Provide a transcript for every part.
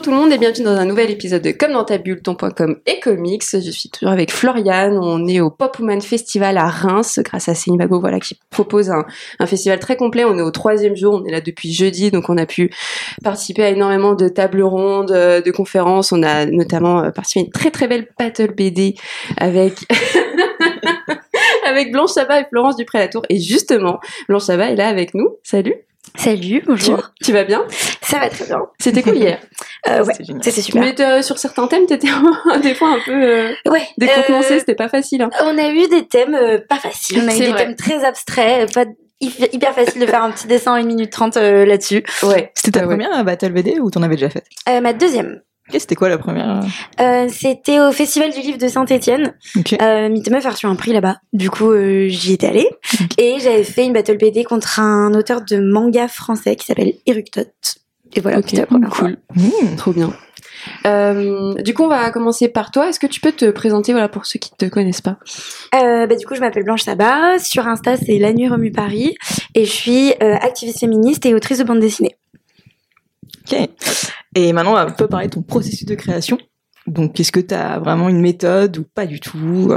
Bonjour tout le monde et bienvenue dans un nouvel épisode de Comme dans ta bulle, ton.com et comics. Je suis toujours avec Floriane. On est au Pop Woman Festival à Reims grâce à Cénibago, voilà, qui propose un, un, festival très complet. On est au troisième jour. On est là depuis jeudi, donc on a pu participer à énormément de tables rondes, euh, de conférences. On a notamment euh, participé à une très très belle battle BD avec avec Blanche Sabat et Florence Dupré-Latour. Et justement, Blanche Sabat est là avec nous. Salut. Salut, bonjour. Tu, vas bien? Ça va très bien. C'était cool hier euh, Ouais, c'était super. Mais euh, sur certains thèmes, t'étais des fois un peu euh, ouais, décontenancé, c'était pas facile. Hein. On a eu des thèmes pas faciles, on a eu des thèmes très abstraits, pas hyper facile de faire un petit dessin en 1 minute 30 là-dessus. Ouais. C'était ta première Battle BD ou t'en avais déjà fait? Ma deuxième. C'était quoi la première euh, C'était au Festival du Livre de Saint-Étienne. Okay. Euh, Meuf a reçu un prix là-bas. Du coup, euh, j'y étais allée. Et j'avais fait une battle BD contre un auteur de manga français qui s'appelle Eructot. Et voilà, okay. c'était la première cool. Mmh, trop bien. Euh, du coup, on va commencer par toi. Est-ce que tu peux te présenter, voilà, pour ceux qui ne te connaissent pas euh, bah, Du coup, je m'appelle Blanche Sabat. Sur Insta, c'est La Nuit Remue Paris. Et je suis euh, activiste féministe et autrice de bande dessinée. Ok. Et maintenant, on va un peu parler de ton processus de création. Donc, est-ce que tu as vraiment une méthode ou pas du tout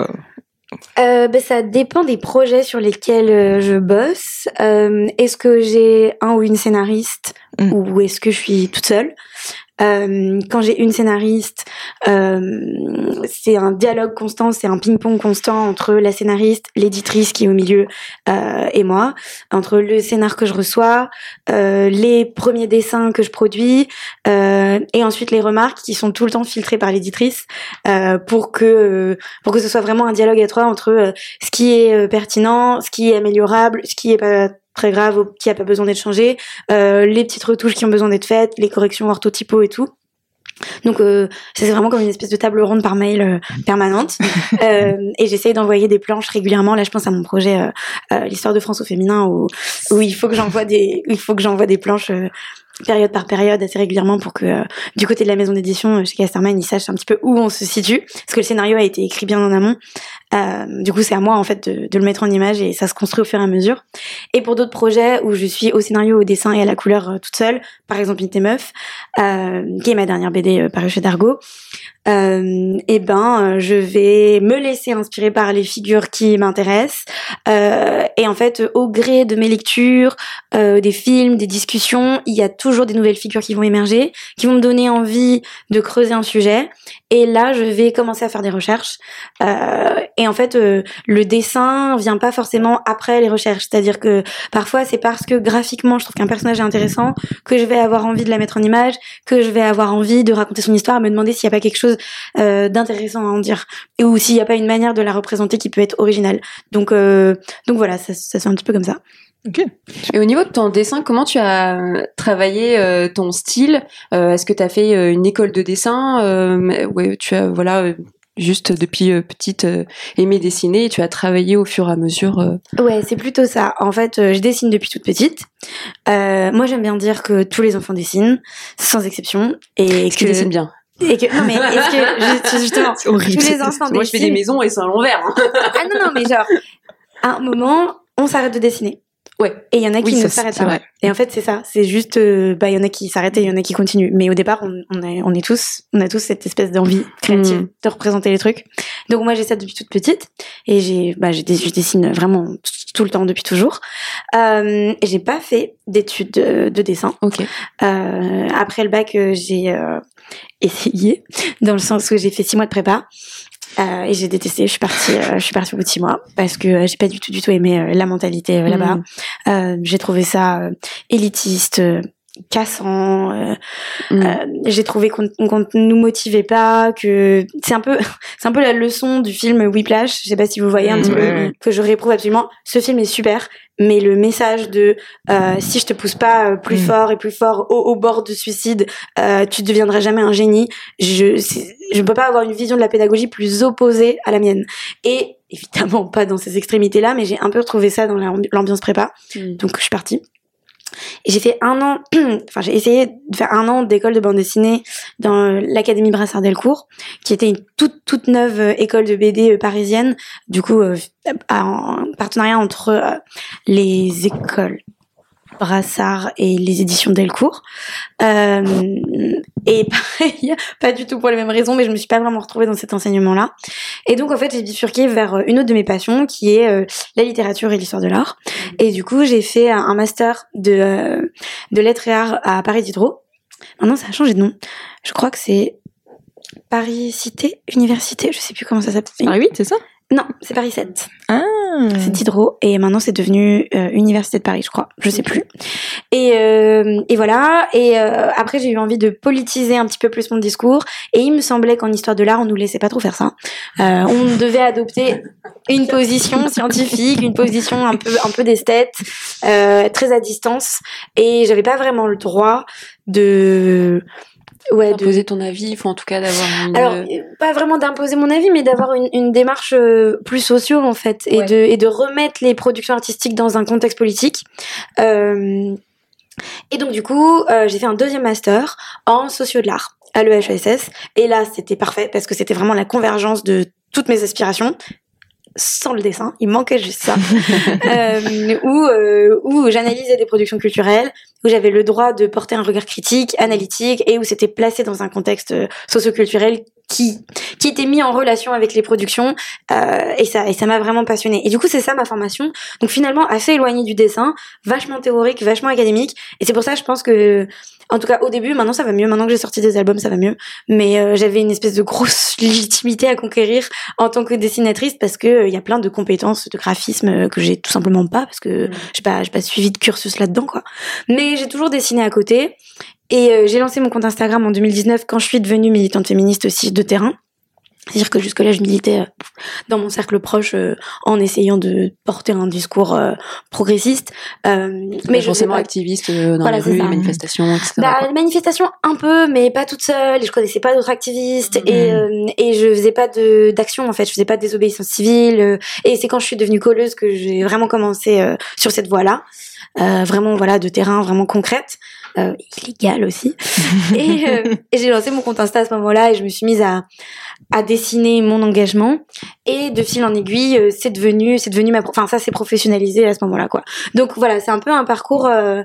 euh, ben, ça dépend des projets sur lesquels euh, je bosse. Euh, est-ce que j'ai un ou une scénariste mmh. ou est-ce que je suis toute seule? Euh, quand j'ai une scénariste, euh, c'est un dialogue constant, c'est un ping-pong constant entre la scénariste, l'éditrice qui est au milieu euh, et moi, entre le scénar que je reçois, euh, les premiers dessins que je produis euh, et ensuite les remarques qui sont tout le temps filtrées par l'éditrice pour que pour que ce soit vraiment un dialogue à trois entre ce qui est pertinent, ce qui est améliorable, ce qui est pas très grave qui a pas besoin d'être changé, euh, les petites retouches qui ont besoin d'être faites, les corrections orthotypos et tout. Donc euh, c'est vraiment comme une espèce de table ronde par mail euh, permanente. euh, et j'essaye d'envoyer des planches régulièrement. Là, je pense à mon projet euh, euh, l'histoire de France au féminin où, où il faut que j'envoie des il faut que j'envoie des planches période par période assez régulièrement pour que euh, du côté de la maison d'édition chez Casterman ils sachent un petit peu où on se situe parce que le scénario a été écrit bien en amont du coup c'est à moi en fait de, le mettre en image et ça se construit au fur et à mesure. Et pour d'autres projets où je suis au scénario au dessin et à la couleur euh, toute seule par exemple Inte Meuf euh, qui est ma dernière BD parue chez Dargo euh, et ben je vais me laisser inspirer par les figures qui m'intéressent euh, et en fait au gré de mes lectures euh, des films des discussions il y a toujours des nouvelles figures qui vont émerger qui vont me donner envie de creuser un sujet et là je vais commencer à faire des recherches. Euh, et en fait le dessin vient pas forcément après les recherches. C'est-à-dire que parfois c'est parce que graphiquement je trouve qu'un personnage est intéressant que je vais avoir envie de la mettre en image que je vais avoir envie de raconter son histoire me demander s'il n'y a pas quelque chose euh, d'intéressant à en dire. Ou s'il n'y a pas une manière de la représenter qui peut être originale. Donc euh, donc voilà ça, ça c'est un petit peu comme ça Ok. Et au niveau de ton dessin, comment tu as travaillé euh, ton style? Euh, Est-ce que tu as fait euh, une école de dessin? Euh, Ouais, tu as voilà juste depuis petite aimé dessiner et tu as travaillé au fur et à mesure. Ouais, c'est plutôt ça. En fait, je dessine depuis toute petite. moi, j'aime bien dire que tous les enfants dessinent, sans exception, et que tu dessines bien. Et que, non mais est-ce que justement horrible. tous les enfants Moi je fais des maisons et c'est à l'envers. Hein. ah non non mais genre à un moment on s'arrête de dessiner. Ouais. Et il y en a qui Oui, ne s'arrêtent pas. Et en fait c'est ça, c'est juste euh, bah il y en a qui s'arrêtent et il y en a qui continuent. Mais au départ on, on est on est tous on a tous cette espèce d'envie créative Mm. de représenter les trucs. Donc moi j'ai ça depuis toute petite et j'ai bah j'ai je dessine vraiment tout le temps depuis toujours. Euh, j'ai pas fait d'études de, de dessin. Ok. Euh, après le bac, euh, j'ai euh, essayé, dans le sens où j'ai fait six mois de prépa. Euh, et j'ai détesté. Je suis partie, euh, je suis partie au bout de six mois parce que euh, j'ai pas du tout, du tout aimé euh, la mentalité euh, là-bas. Euh, j'ai trouvé ça euh, élitiste, cassant. euh, Mm. euh, j'ai trouvé qu'on qu'on nous motivait pas, que c'est un peu, c'est un peu la leçon du film Whiplash. Je sais pas si vous voyez un Mm, petit peu que je réprouve absolument. Ce film est super, mais le message de euh, si je te pousse pas euh, plus Mm. fort et plus fort au, au bord du suicide, euh, tu deviendras jamais un génie. Je je peux pas avoir une vision de la pédagogie plus opposée à la mienne. Et évidemment pas dans ces extrémités là, mais j'ai un peu retrouvé ça dans la- l'ambiance prépa. Donc je suis partie. J'ai fait un an, j'ai essayé de faire un an d'école de bande dessinée dans euh, l'académie Brassard Delcourt, qui était une toute toute neuve euh, école de BD euh, parisienne. Du coup, en partenariat entre les écoles Brassard et les éditions Delcourt. Euh, et pareil, pas du tout pour les mêmes raisons, mais je me suis pas vraiment retrouvée dans cet enseignement-là. Et donc en fait, j'ai bifurqué vers une autre de mes passions, qui est euh, la littérature et l'histoire de l'art. Et du coup, j'ai fait un master de euh, de lettres et arts à Paris Diderot. Maintenant, ça a changé de nom. Je crois que c'est Paris Cité Université, je sais plus comment ça s'appelle. Paris 8, c'est ça? Non, c'est Paris 7. Ah. C'est Diderot et maintenant c'est devenu euh, Université de Paris, je crois. Je sais plus. Et, euh, et voilà. Et euh, après j'ai eu envie de politiser un petit peu plus mon discours. Et il me semblait qu'en histoire de l'art on nous laissait pas trop faire ça. Euh, on devait adopter une position scientifique, une position un peu un peu d'esthète, euh, très à distance. Et j'avais pas vraiment le droit de ouais, d'imposer ton avis, faut en tout cas d'avoir une... Alors, pas vraiment d'imposer mon avis, mais d'avoir une, une, démarche euh, plus sociaux, en fait, et, ouais. de, et de remettre les productions artistiques dans un contexte politique. Euh, et donc, du coup, euh, j'ai fait un deuxième master en socio de l'art à l'EHESS. Et là, c'était parfait, parce que c'était vraiment la convergence de toutes mes aspirations sans le dessin, il manquait juste ça, euh, où, euh, où j'analysais des productions culturelles, où j'avais le droit de porter un regard critique, analytique, et où c'était placé dans un contexte socioculturel qui qui était mis en relation avec les productions, euh, et ça et ça m'a vraiment passionné. Et du coup, c'est ça ma formation. Donc finalement, assez éloignée du dessin, vachement théorique, vachement académique, et c'est pour ça je pense que en tout cas au début maintenant ça va mieux maintenant que j'ai sorti des albums ça va mieux mais euh, j'avais une espèce de grosse légitimité à conquérir en tant que dessinatrice parce que il euh, y a plein de compétences de graphisme que j'ai tout simplement pas parce que mmh. j'ai pas j'ai pas suivi de cursus là-dedans quoi mais j'ai toujours dessiné à côté et euh, j'ai lancé mon compte Instagram en 2019 quand je suis devenue militante féministe aussi de terrain c'est-à-dire que jusque-là, je militais euh, dans mon cercle proche euh, en essayant de porter un discours euh, progressiste. Euh, mais je forcément activiste dans voilà, les rues, les manifestations, etc. Bah, les manifestations, un peu, mais pas toute seule. Et je connaissais pas d'autres activistes. Mmh. Et, et je faisais pas de d'action, en fait. Je faisais pas de désobéissance civile. et c'est quand je suis devenue colleuse que j'ai vraiment commencé sur cette voie-là. Vraiment, voilà, de terrain vraiment concrète. Euh, illégal aussi. et, euh, et j'ai lancé mon compte Insta à ce moment-là et je me suis mise à, à dessiner mon engagement. Et de fil en aiguille, euh, c'est devenu, c'est devenu ma, enfin ça s'est professionnalisé à ce moment-là quoi. Donc voilà, c'est un peu un parcours. Euh...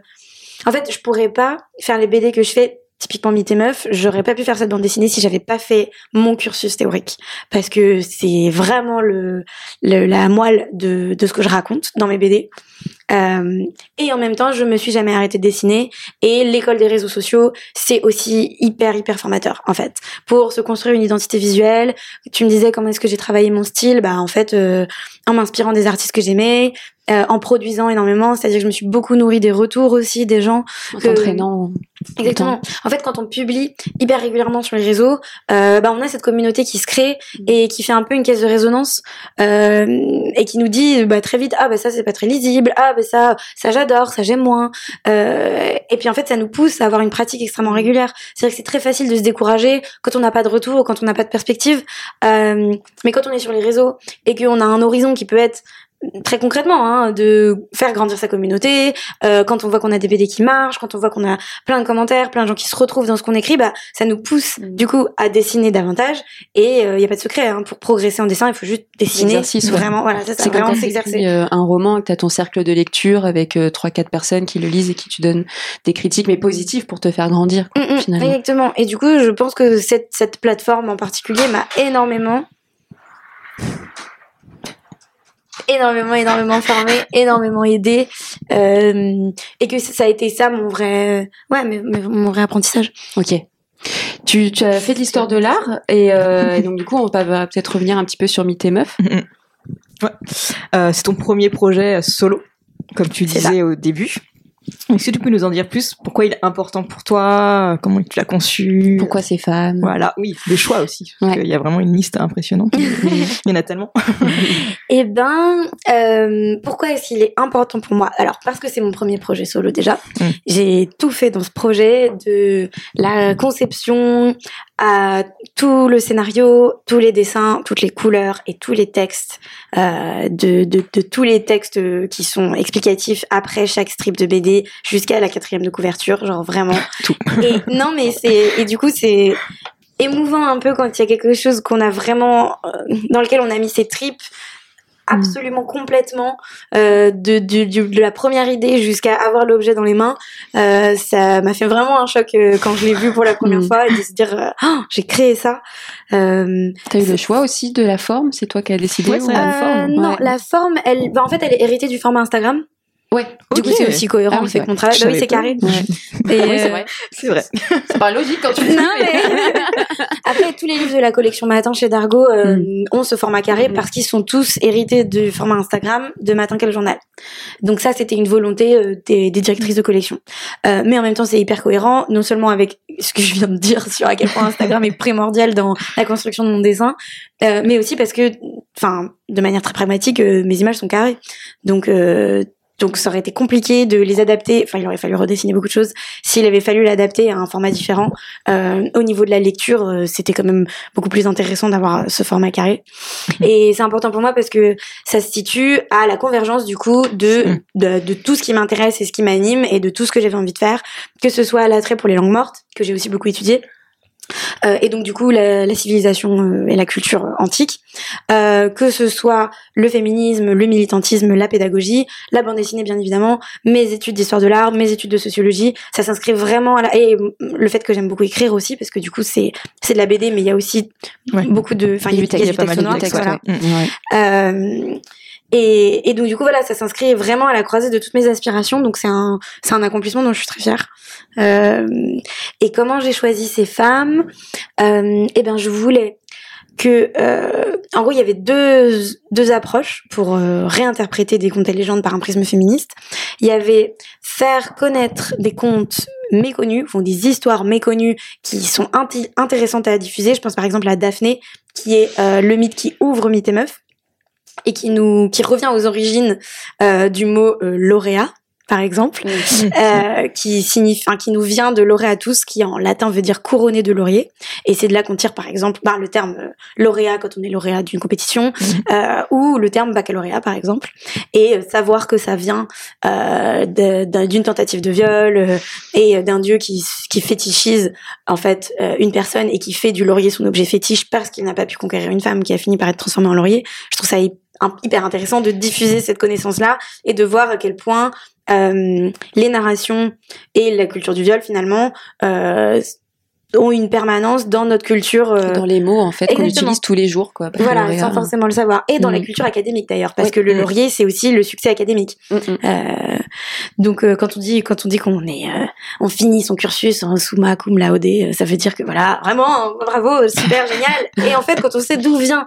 En fait, je pourrais pas faire les BD que je fais typiquement Mythe et Meuf, j'aurais pas pu faire cette bande dessinée si j'avais pas fait mon cursus théorique. Parce que c'est vraiment le, le, la moelle de, de ce que je raconte dans mes BD. Euh, et en même temps, je me suis jamais arrêtée de dessiner. Et l'école des réseaux sociaux, c'est aussi hyper, hyper formateur, en fait. Pour se construire une identité visuelle, tu me disais comment est-ce que j'ai travaillé mon style, bah en fait, euh, en m'inspirant des artistes que j'aimais, euh, en produisant énormément, c'est-à-dire que je me suis beaucoup nourrie des retours aussi des gens. En t'entraînant. Exactement. En fait, quand on publie hyper régulièrement sur les réseaux, euh, bah on a cette communauté qui se crée et qui fait un peu une caisse de résonance euh, et qui nous dit bah très vite ah bah ça c'est pas très lisible, ah bah ça ça j'adore, ça j'aime moins. Euh, et puis en fait ça nous pousse à avoir une pratique extrêmement régulière. C'est-à-dire que c'est très facile de se décourager quand on n'a pas de retour, quand on n'a pas de perspective. Euh, mais quand on est sur les réseaux et qu'on a un horizon qui peut être très concrètement, hein, de faire grandir sa communauté. Euh, quand on voit qu'on a des BD qui marchent, quand on voit qu'on a plein de commentaires, plein de gens qui se retrouvent dans ce qu'on écrit, bah ça nous pousse Mm. du coup à dessiner davantage. Et il euh, y a pas de secret hein, pour progresser en dessin, il faut juste dessiner. Ouais. Vraiment, voilà, c'est ça, C'est quand vraiment s'exercer. euh, un roman, que t'as ton cercle de lecture avec euh, trois quatre personnes qui le lisent et qui tu donnent des critiques mais positives pour te faire grandir quoi, Mm, mm, finalement. exactement. Et du coup, je pense que cette, cette plateforme en particulier m'a énormément énormément énormément formé énormément aidé euh, et que ça a été ça mon vrai ouais mais, mais mon vrai apprentissage Ok. Tu, tu as fait de l'histoire de l'art et, euh, et donc du coup on va peut-être revenir un petit peu sur Mythe et Meuf. Euh, c'est ton premier projet solo, comme tu disais au début. Est-ce que tu peux nous en dire plus? Pourquoi il est important pour toi? Comment tu l'as conçu? Pourquoi ces femmes? Voilà, oui, des choix aussi. Parce Ouais. qu'il y a vraiment une liste impressionnante. Il y en a tellement. Eh ben, euh, pourquoi est-ce qu'il est important pour moi? Alors, parce que c'est mon premier projet solo déjà. Mm. J'ai tout fait dans ce projet, de la conception à tout le scénario, tous les dessins, toutes les couleurs et tous les textes, euh, de, de, de tous les textes qui sont explicatifs après chaque strip de BD jusqu'à la quatrième de couverture, genre vraiment. Tout. Et non, mais c'est et du coup c'est émouvant un peu quand il y a quelque chose qu'on a vraiment euh, dans lequel on a mis ses tripes absolument complètement euh, de, de, de, la première idée jusqu'à avoir l'objet dans les mains. Euh, ça m'a fait vraiment un choc euh, quand je l'ai vu pour la première mm. fois et de se dire euh, oh, j'ai créé ça. Euh, T'as eu le choix aussi de la forme, c'est toi qui as décidé ou la forme? Non, la forme, elle, bah, en fait, elle est héritée du format Instagram. Ouais. Du coup, c'est aussi cohérent ah, mon travail. Bah oui, c'est carré. Et oui, c'est vrai. C'est vrai. c'est pas logique quand tu dis. Non, mais... Après, tous les livres de la collection Matin chez Dargo euh, mm. ont ce format carré mm. parce qu'ils sont tous hérités du format Instagram de Matin Quel Journal. Donc ça, c'était une volonté euh, des, des, directrices de collection. Euh, mais en même temps, c'est hyper cohérent, non seulement avec ce que je viens de dire sur à quel point Instagram est primordial dans la construction de mon dessin, euh, mais aussi parce que, enfin, de manière très pragmatique, euh, mes images sont carrées. Donc donc ça aurait été compliqué de les adapter. Enfin, il aurait fallu redessiner beaucoup de choses. S'il avait fallu l'adapter à un format différent, euh, au niveau de la lecture, euh, c'était quand même beaucoup plus intéressant d'avoir ce format carré. Mhm. Et c'est important pour moi parce que ça se situe à la convergence du coup de mhm. de, de tout ce qui m'intéresse et ce qui m'anime et de tout ce que j'avais envie de faire, que ce soit l'attrait pour les langues mortes que j'ai aussi beaucoup étudié, euh, et donc du coup la, la civilisation euh, et la culture antique, euh, que ce soit le féminisme, le militantisme, la pédagogie, la bande dessinée bien évidemment, mes études d'histoire de l'art, mes études de sociologie, ça s'inscrit vraiment à la et le fait que j'aime beaucoup écrire aussi parce que du coup c'est c'est de la BD mais il y a aussi beaucoup de enfin il y, a, du texte, voilà. Euh, et, et, donc du coup voilà, ça s'inscrit vraiment à la croisée de toutes mes aspirations. Donc c'est un c'est un accomplissement dont je suis très fière. Euh, et comment j'ai choisi ces femmes? Euh, Eh bien je voulais que euh, en gros il y avait deux deux approches pour euh, réinterpréter des contes et légendes par un prisme féministe. Il y avait faire connaître des contes méconnus, font des histoires méconnues qui sont intéressantes à diffuser. Je pense par exemple à Daphné, qui est euh, le mythe qui ouvre Mythe et Meuf et qui nous qui revient aux origines euh, du mot euh, lauréat par exemple, euh, qui signifie, enfin, qui nous vient de laureatus, qui en latin veut dire couronné de laurier. Et c'est de là qu'on tire, par exemple, par le terme euh, lauréat quand on est lauréat d'une compétition, euh, ou le terme baccalauréat, par exemple. Et euh, savoir que ça vient euh, d'une tentative de viol euh, et d'un dieu qui, qui fétichise en fait une personne et qui fait du laurier son objet fétiche parce qu'il n'a pas pu conquérir une femme qui a fini par être transformée en laurier. Je trouve ça hyper intéressant de diffuser cette connaissance-là et de voir à quel point euh, les narrations et la culture du viol finalement euh, ont une permanence dans notre culture euh, dans les mots en fait qu'on utilise tous les jours quoi voilà sans forcément le savoir. Et dans la mm. culture académique d'ailleurs parce que le mm. laurier c'est aussi le succès académique. Mm, euh, donc euh, quand on dit quand on dit qu'on est on finit son cursus en summa cum laude ça veut dire que voilà vraiment bravo super génial. Et en fait quand on sait d'où vient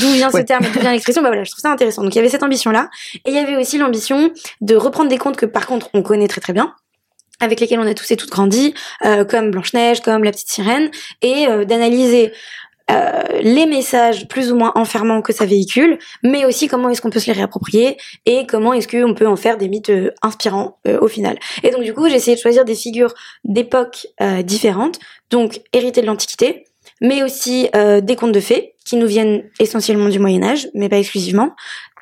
d'où vient ce terme d'où vient l'expression. Bah voilà je trouve ça intéressant. Donc il y avait cette ambition là et il y avait aussi l'ambition de reprendre des contes que par contre on connaît très très bien avec lesquels on a tous et toutes grandi, euh, comme Blanche-Neige, comme La Petite Sirène, et euh, d'analyser euh, les messages plus ou moins enfermants que ça véhicule, mais aussi comment est-ce qu'on peut se les réapproprier et comment est-ce qu'on peut en faire des mythes inspirants au final. Et donc du coup, j'ai essayé de choisir des figures d'époques différentes, donc héritées de l'Antiquité, mais aussi des contes de fées qui nous viennent essentiellement du Moyen Âge, mais pas exclusivement.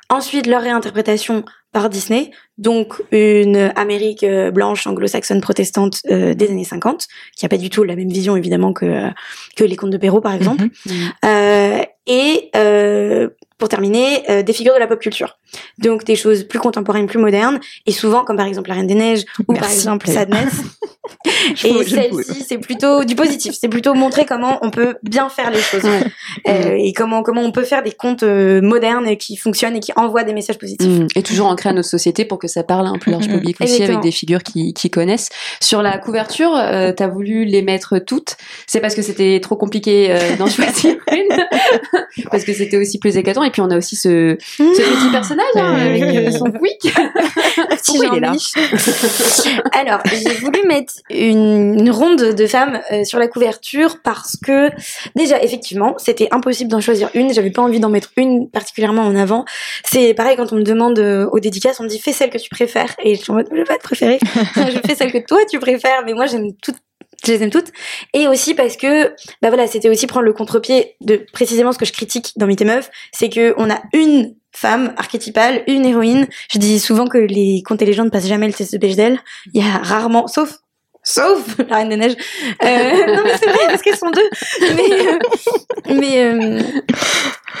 Ensuite, leur réinterprétation par Disney, donc une Amérique euh, blanche anglo-saxonne protestante euh, des années 50, qui a pas du tout la même vision évidemment que euh, que les contes de Perrault par exemple, mhm. euh, et pour terminer, des figures de la pop culture. Donc des choses plus contemporaines, plus modernes, et souvent comme par exemple La Reine des Neiges ou par exemple Sadness. et celle-ci, c'est plutôt du positif. C'est plutôt montrer comment on peut bien faire les choses et comment comment on peut faire des contes modernes qui fonctionnent et qui envoient des messages positifs. Mm. Et toujours ancré à notre société pour que ça parle à un plus large public aussi avec des figures qui, qui connaissent. Sur la couverture, euh, t'as voulu les mettre toutes. C'est parce que c'était trop compliqué euh, d'en choisir une, parce que c'était aussi plus éclatant et puis on a aussi ce, ce petit personnage hein, avec euh, son quick. Pourquoi il est là Alors, j'ai voulu mettre une, une ronde de femmes euh, sur la couverture parce que déjà, effectivement, c'était impossible d'en choisir une. J'avais pas envie d'en mettre une particulièrement en avant. C'est pareil quand on me demande aux dédicaces, on me dit fais celle que tu préfères. Et je suis en mode je vais pas te préférer. je fais celle que toi tu préfères, mais moi j'aime toutes je les aime toutes. Et aussi parce que bah voilà c'était aussi prendre le contre-pied de précisément ce que je critique dans Mythe Meuf c'est que on a une femme archétypale une héroïne. Je dis souvent que les contes et légendes passent jamais le test de Bechdel. Il y a rarement sauf sauf la Reine des Neiges. Euh, non mais c'est vrai parce qu'elles sont deux. Mais, euh, mais euh,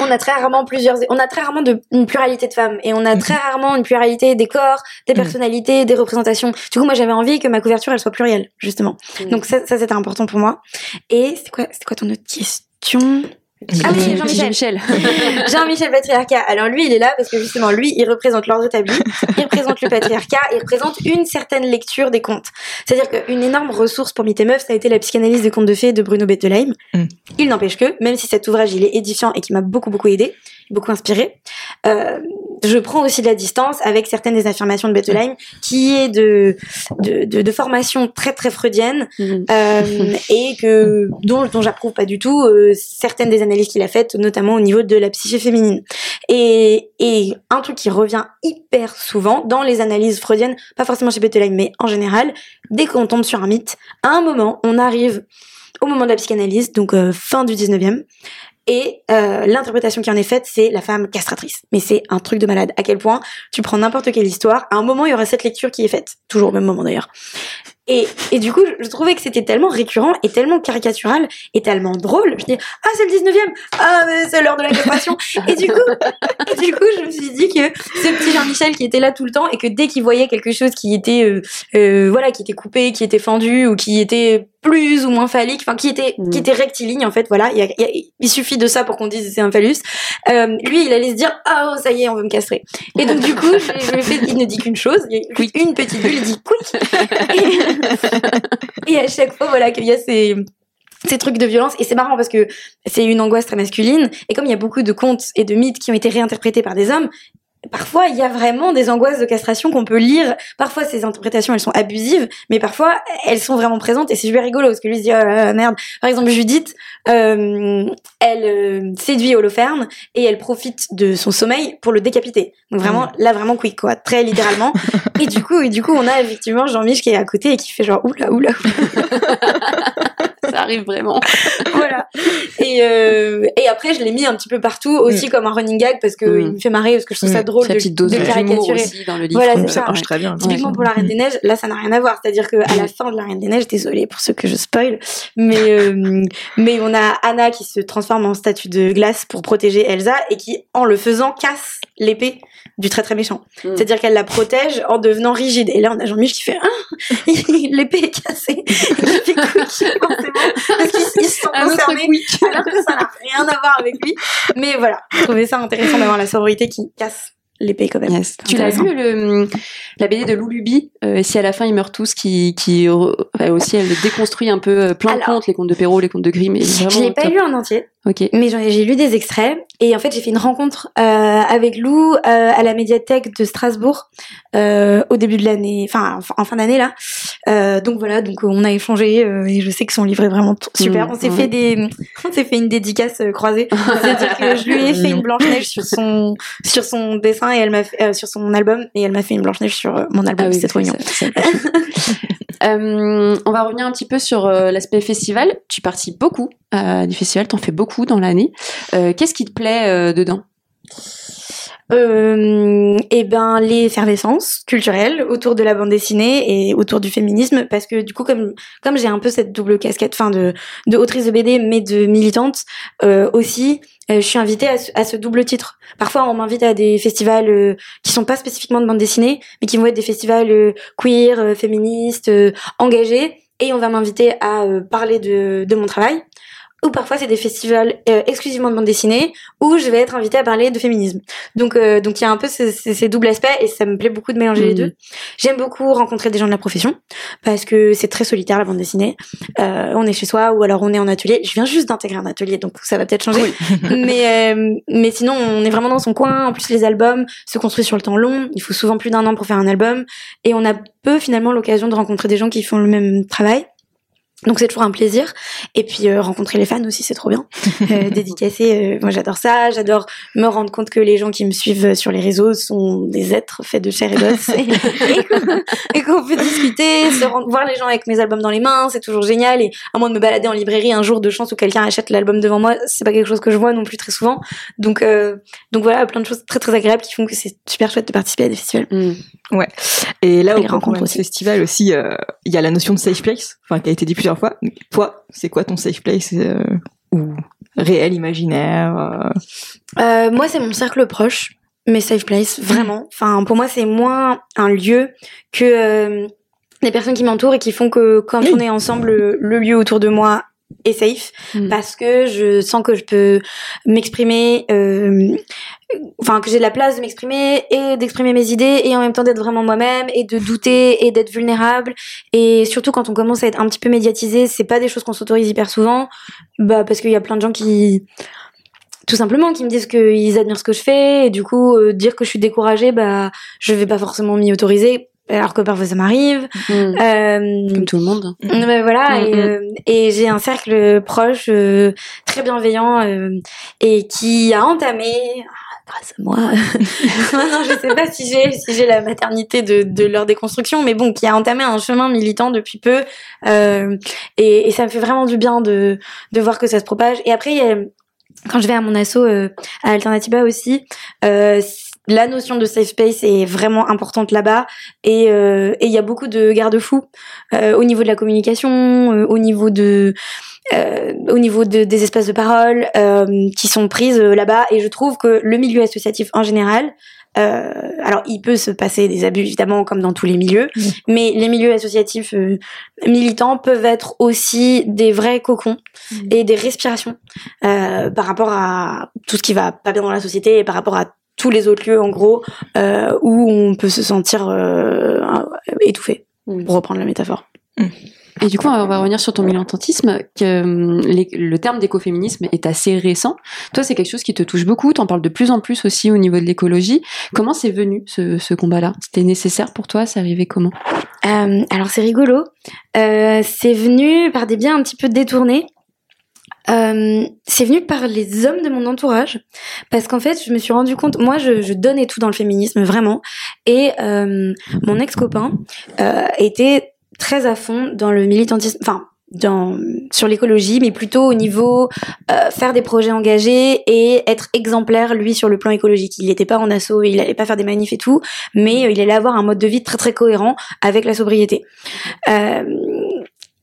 on a très rarement plusieurs, on a très rarement de, une pluralité de femmes et on a très rarement une pluralité des corps, des Mhm. personnalités, des représentations. Du coup, moi j'avais envie que ma couverture elle soit plurielle justement. Mm. Donc ça, ça c'était important pour moi. Et c'est quoi, c'est quoi ton autre question? Ah oui, Jean-Michel. Jean-Michel. Jean-Michel Patriarcat. Alors lui, il est là parce que justement, lui, il représente l'ordre établi, il représente le patriarcat, il représente une certaine lecture des contes. C'est-à-dire qu'une énorme ressource pour Mythes et Meufs, ça a été la psychanalyse des contes de fées de Bruno Bettelheim. Mm. Il n'empêche que, même si cet ouvrage, il est édifiant et qui m'a beaucoup, beaucoup aidé, beaucoup inspiré, euh, je prends aussi de la distance avec certaines des affirmations de Bettelheim, qui est de, de, de, de formation très, très freudienne, Mm. euh, et que dont, dont j'approuve pas du tout euh, certaines des analyses qu'il a faites, notamment au niveau de la psyché féminine. Et, et un truc qui revient hyper souvent dans les analyses freudiennes, pas forcément chez Bettelheim, mais en général, dès qu'on tombe sur un mythe, à un moment, on arrive au moment de la psychanalyse, donc euh, fin du 19e, et euh, l'interprétation qui en est faite, c'est la femme castratrice. Mais c'est un truc de malade. À quel point tu prends n'importe quelle histoire, à un moment, il y aura cette lecture qui est faite. Toujours au même moment d'ailleurs. Et, et du coup, je, trouvais que c'était tellement récurrent et tellement caricatural et tellement drôle. Je dis, ah, c'est le 19e. Ah, mais c'est l'heure de la castration. et du coup, du coup, je me suis dit que ce petit Jean-Michel qui était là tout le temps et que dès qu'il voyait quelque chose qui était, euh, euh, voilà, qui était coupé, qui était fendu ou qui était plus ou moins phallique, enfin, qui était, Mm. qui était rectiligne, en fait, voilà. Il, y a- il y a- il suffit de ça pour qu'on dise c'est un phallus. Euh, lui, il allait se dire, ah, oh, ça y est, on veut me castrer. Et donc, du coup, je, je lui fais, il ne dit qu'une chose. Juste une petite bulle, il dit quick. Et, et à chaque fois, voilà, qu'il y a ces, ces trucs de violence. Et c'est marrant parce que c'est une angoisse très masculine. Et comme il y a beaucoup de contes et de mythes qui ont été réinterprétés par des hommes, parfois il y a vraiment des angoisses de castration qu'on peut lire. Parfois ces interprétations elles sont abusives, mais parfois elles sont vraiment présentes et c'est super rigolo parce que lui se dit oh merde. Par exemple Judith, euh, elle euh, séduit Holoferne et elle profite de son sommeil pour le décapiter. Donc vraiment là vraiment quick quoi, très littéralement. et du coup et du coup on a effectivement Jean-Mich qui est à côté et qui fait genre oula oula Ça arrive vraiment. voilà. Et, euh, et après, je l'ai mis un petit peu partout, aussi comme un running gag, parce que Mm. il me fait marrer, parce que je trouve Mm. ça drôle La de, petite dose de caricaturer. aussi dans le livre. Voilà, ça marche très bien. Typiquement pour la Reine des Neiges, là ça n'a rien à voir. C'est-à-dire que à la fin de la Reine des Neiges, désolée pour ceux que je spoil, mais euh, mais on a Anna qui se transforme en statue de glace pour protéger Elsa et qui, en le faisant, casse l'épée du très très méchant. Mm. C'est-à-dire qu'elle la protège en devenant rigide. Et là on a Jean-Mich qui fait ah l'épée est cassée. Qui fait quick, forcément, parce qu'il il se sent Un autre concerné quick. alors que ça n'a rien à voir avec lui. Mais voilà, je trouvais ça intéressant d'avoir la sororité qui casse l'épée quand même. Yes. Tu l'as le, la BD de Loulubi, euh, si à la fin ils meurent tous, qui, qui enfin, aussi elle déconstruit un peu euh, plein de contes, les contes de Perrault, les contes de Grimm. et Je l'ai pas top. lu en entier, Ok. mais j'ai lu des extraits. Et en fait, j'ai fait une rencontre euh, avec Lou euh, à la médiathèque de Strasbourg euh, au début de l'année, enfin en- en fin d'année là. Euh, donc voilà, donc on a échangé euh, et je sais que son livre est vraiment super. Mmh, on s'est ouais. fait des, on s'est fait une dédicace euh, croisée. C'est-à-dire que je lui ai fait une blanche neige sur son sur son dessin et elle m'a fait, euh, sur son album et elle m'a fait une blanche neige sur euh, mon album. Ah oui, c'est trop mignon. Euh, on va revenir un petit peu sur euh, l'aspect festival. Tu participes beaucoup à des festivals, t'en fais beaucoup dans l'année. Euh, Qu'est-ce qui te plaît euh, dedans? Euh, et ben l'effervescence culturelle autour de la bande dessinée et autour du féminisme parce que du coup comme comme j'ai un peu cette double casquette fin de de autrice de BD mais de militante euh, aussi euh, je suis invitée à ce, à ce double titre. Parfois, on m'invite à des festivals euh, qui sont pas spécifiquement de bande dessinée, mais qui vont être des festivals euh, queer, euh, féministes, engagés, et on va m'inviter à parler de, de mon travail. Ou parfois, c'est des festivals euh, exclusivement de bande dessinée, où je vais être invitée à parler de féminisme. Donc, euh, donc il y a un peu ces, ces- ces doubles aspects, et ça me plaît beaucoup de mélanger les Mhm. deux. J'aime beaucoup rencontrer des gens de la profession, parce que c'est très solitaire la bande dessinée. Euh, on est chez soi, ou alors on est en atelier. Je viens juste d'intégrer un atelier, donc ça va peut-être changer mais euh, mais sinon on est vraiment dans son coin en plus les albums se construisent sur le temps long il faut souvent plus d'un an pour faire un album et on a peu finalement l'occasion de rencontrer des gens qui font le même travail donc c'est toujours un plaisir. Et puis euh, rencontrer les fans aussi c'est trop bien. Euh, dédicacer euh, moi j'adore ça. J'adore me rendre compte que les gens qui me suivent sur les réseaux sont des êtres faits de chair et d'os. Et, et qu'on- peut discuter se rendre, voir les gens avec mes albums dans les mains c'est toujours génial. Et à moins de me balader en librairie un jour de chance où quelqu'un achète l'album devant moi c'est pas quelque chose que je vois non plus très souvent. Donc donc voilà plein de choses très très agréables qui font que c'est super chouette de participer à des festivals. Hmm. Ouais. Et là, au aussi. Festival aussi, euh, il y a la notion de safe place, enfin qui a été dit plusieurs fois. Toi, c'est quoi ton safe place euh, ou réel, imaginaire euh, moi, c'est mon cercle proche, mes safe place, vraiment. Enfin, pour moi, c'est moins un lieu que les personnes qui m'entourent et qui font que quand Oui. on est ensemble, le, le lieu autour de moi est safe Mm. parce que je sens que je peux m'exprimer, euh, enfin que j'ai de la place de m'exprimer et d'exprimer mes idées et en même temps d'être vraiment moi-même et de douter et d'être vulnérable. Et surtout quand on commence à être un petit peu médiatisé, c'est pas des choses qu'on s'autorise hyper souvent, bah parce qu'il y a plein de gens qui tout simplement qui me disent qu'ils admirent ce que je fais. Et du coup euh, dire que je suis découragée bah je vais pas forcément m'y autoriser. Alors que parfois ça m'arrive. Mm. euh, Comme tout le monde. mais voilà, Mm, et, euh, et j'ai un cercle proche, euh, très bienveillant, euh, et qui a entamé, grâce à moi, non, je sais pas si j'ai si j'ai la maternité de, de leur déconstruction, mais bon, qui a entamé un chemin militant depuis peu, euh, et, et ça me fait vraiment du bien de, de voir que ça se propage. Et après, quand je vais à mon asso euh, à Alternativa aussi, euh, la notion de safe space est vraiment importante là-bas et euh, et il y a beaucoup de garde-fous euh, au niveau de la communication, euh, au niveau de euh, au niveau de, des espaces de parole euh, qui sont prises euh, là-bas. Et je trouve que le milieu associatif en général euh, alors il peut se passer des abus évidemment comme dans tous les milieux mais les milieux associatifs militants peuvent être aussi des vrais cocons et des respirations euh, par rapport à tout ce qui va pas bien dans la société et par rapport à tous les autres lieux en gros euh, où on peut se sentir euh, étouffé Mm. pour reprendre la métaphore Et du coup, on va revenir sur ton militantisme. Que, les- le terme d'écoféminisme est assez récent. Toi, c'est quelque chose qui te touche beaucoup. T'en parles de plus en plus aussi au niveau de l'écologie. Comment c'est venu ce, ce combat-là? C'était nécessaire pour toi? C'est arrivé comment? Euh, alors c'est rigolo. Euh, c'est venu par des biens un petit peu détournés. Euh, c'est venu par les hommes de mon entourage parce qu'en fait je me suis rendu compte moi je, je donnais tout dans le féminisme vraiment et euh, mon ex copain euh, était très à fond dans le militantisme enfin dans sur l'écologie mais plutôt au niveau euh, faire des projets engagés et être exemplaire lui sur le plan écologique. Il n'était pas en assaut il allait pas faire des manifs et tout mais euh, il allait avoir un mode de vie très très cohérent avec la sobriété. Euh,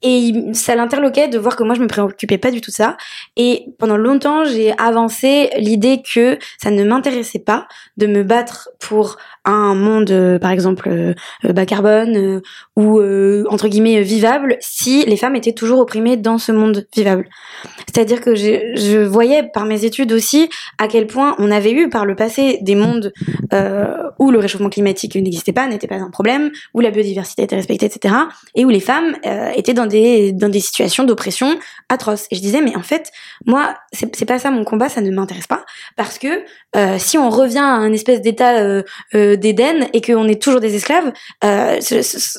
et ça l'interloquait de voir que moi je me préoccupais pas du tout de ça. Et pendant longtemps, j'ai avancé l'idée que ça ne m'intéressait pas de me battre pour un monde, euh, par exemple, euh, euh, bas carbone ou entre guillemets vivable, si les femmes étaient toujours opprimées dans ce monde vivable. C'est-à-dire que je, je voyais par mes études aussi à quel point on avait eu par le passé des mondes où le réchauffement climatique n'existait pas, n'était pas un problème, où la biodiversité était respectée, etc et où les femmes étaient dans des dans des situations d'oppression atroces. Et je disais mais en fait moi c'est pas ça mon combat, ça ne m'intéresse pas. Parce que euh, si on revient à un espèce d'état euh, euh, d'Éden et qu'on est toujours des esclaves, euh,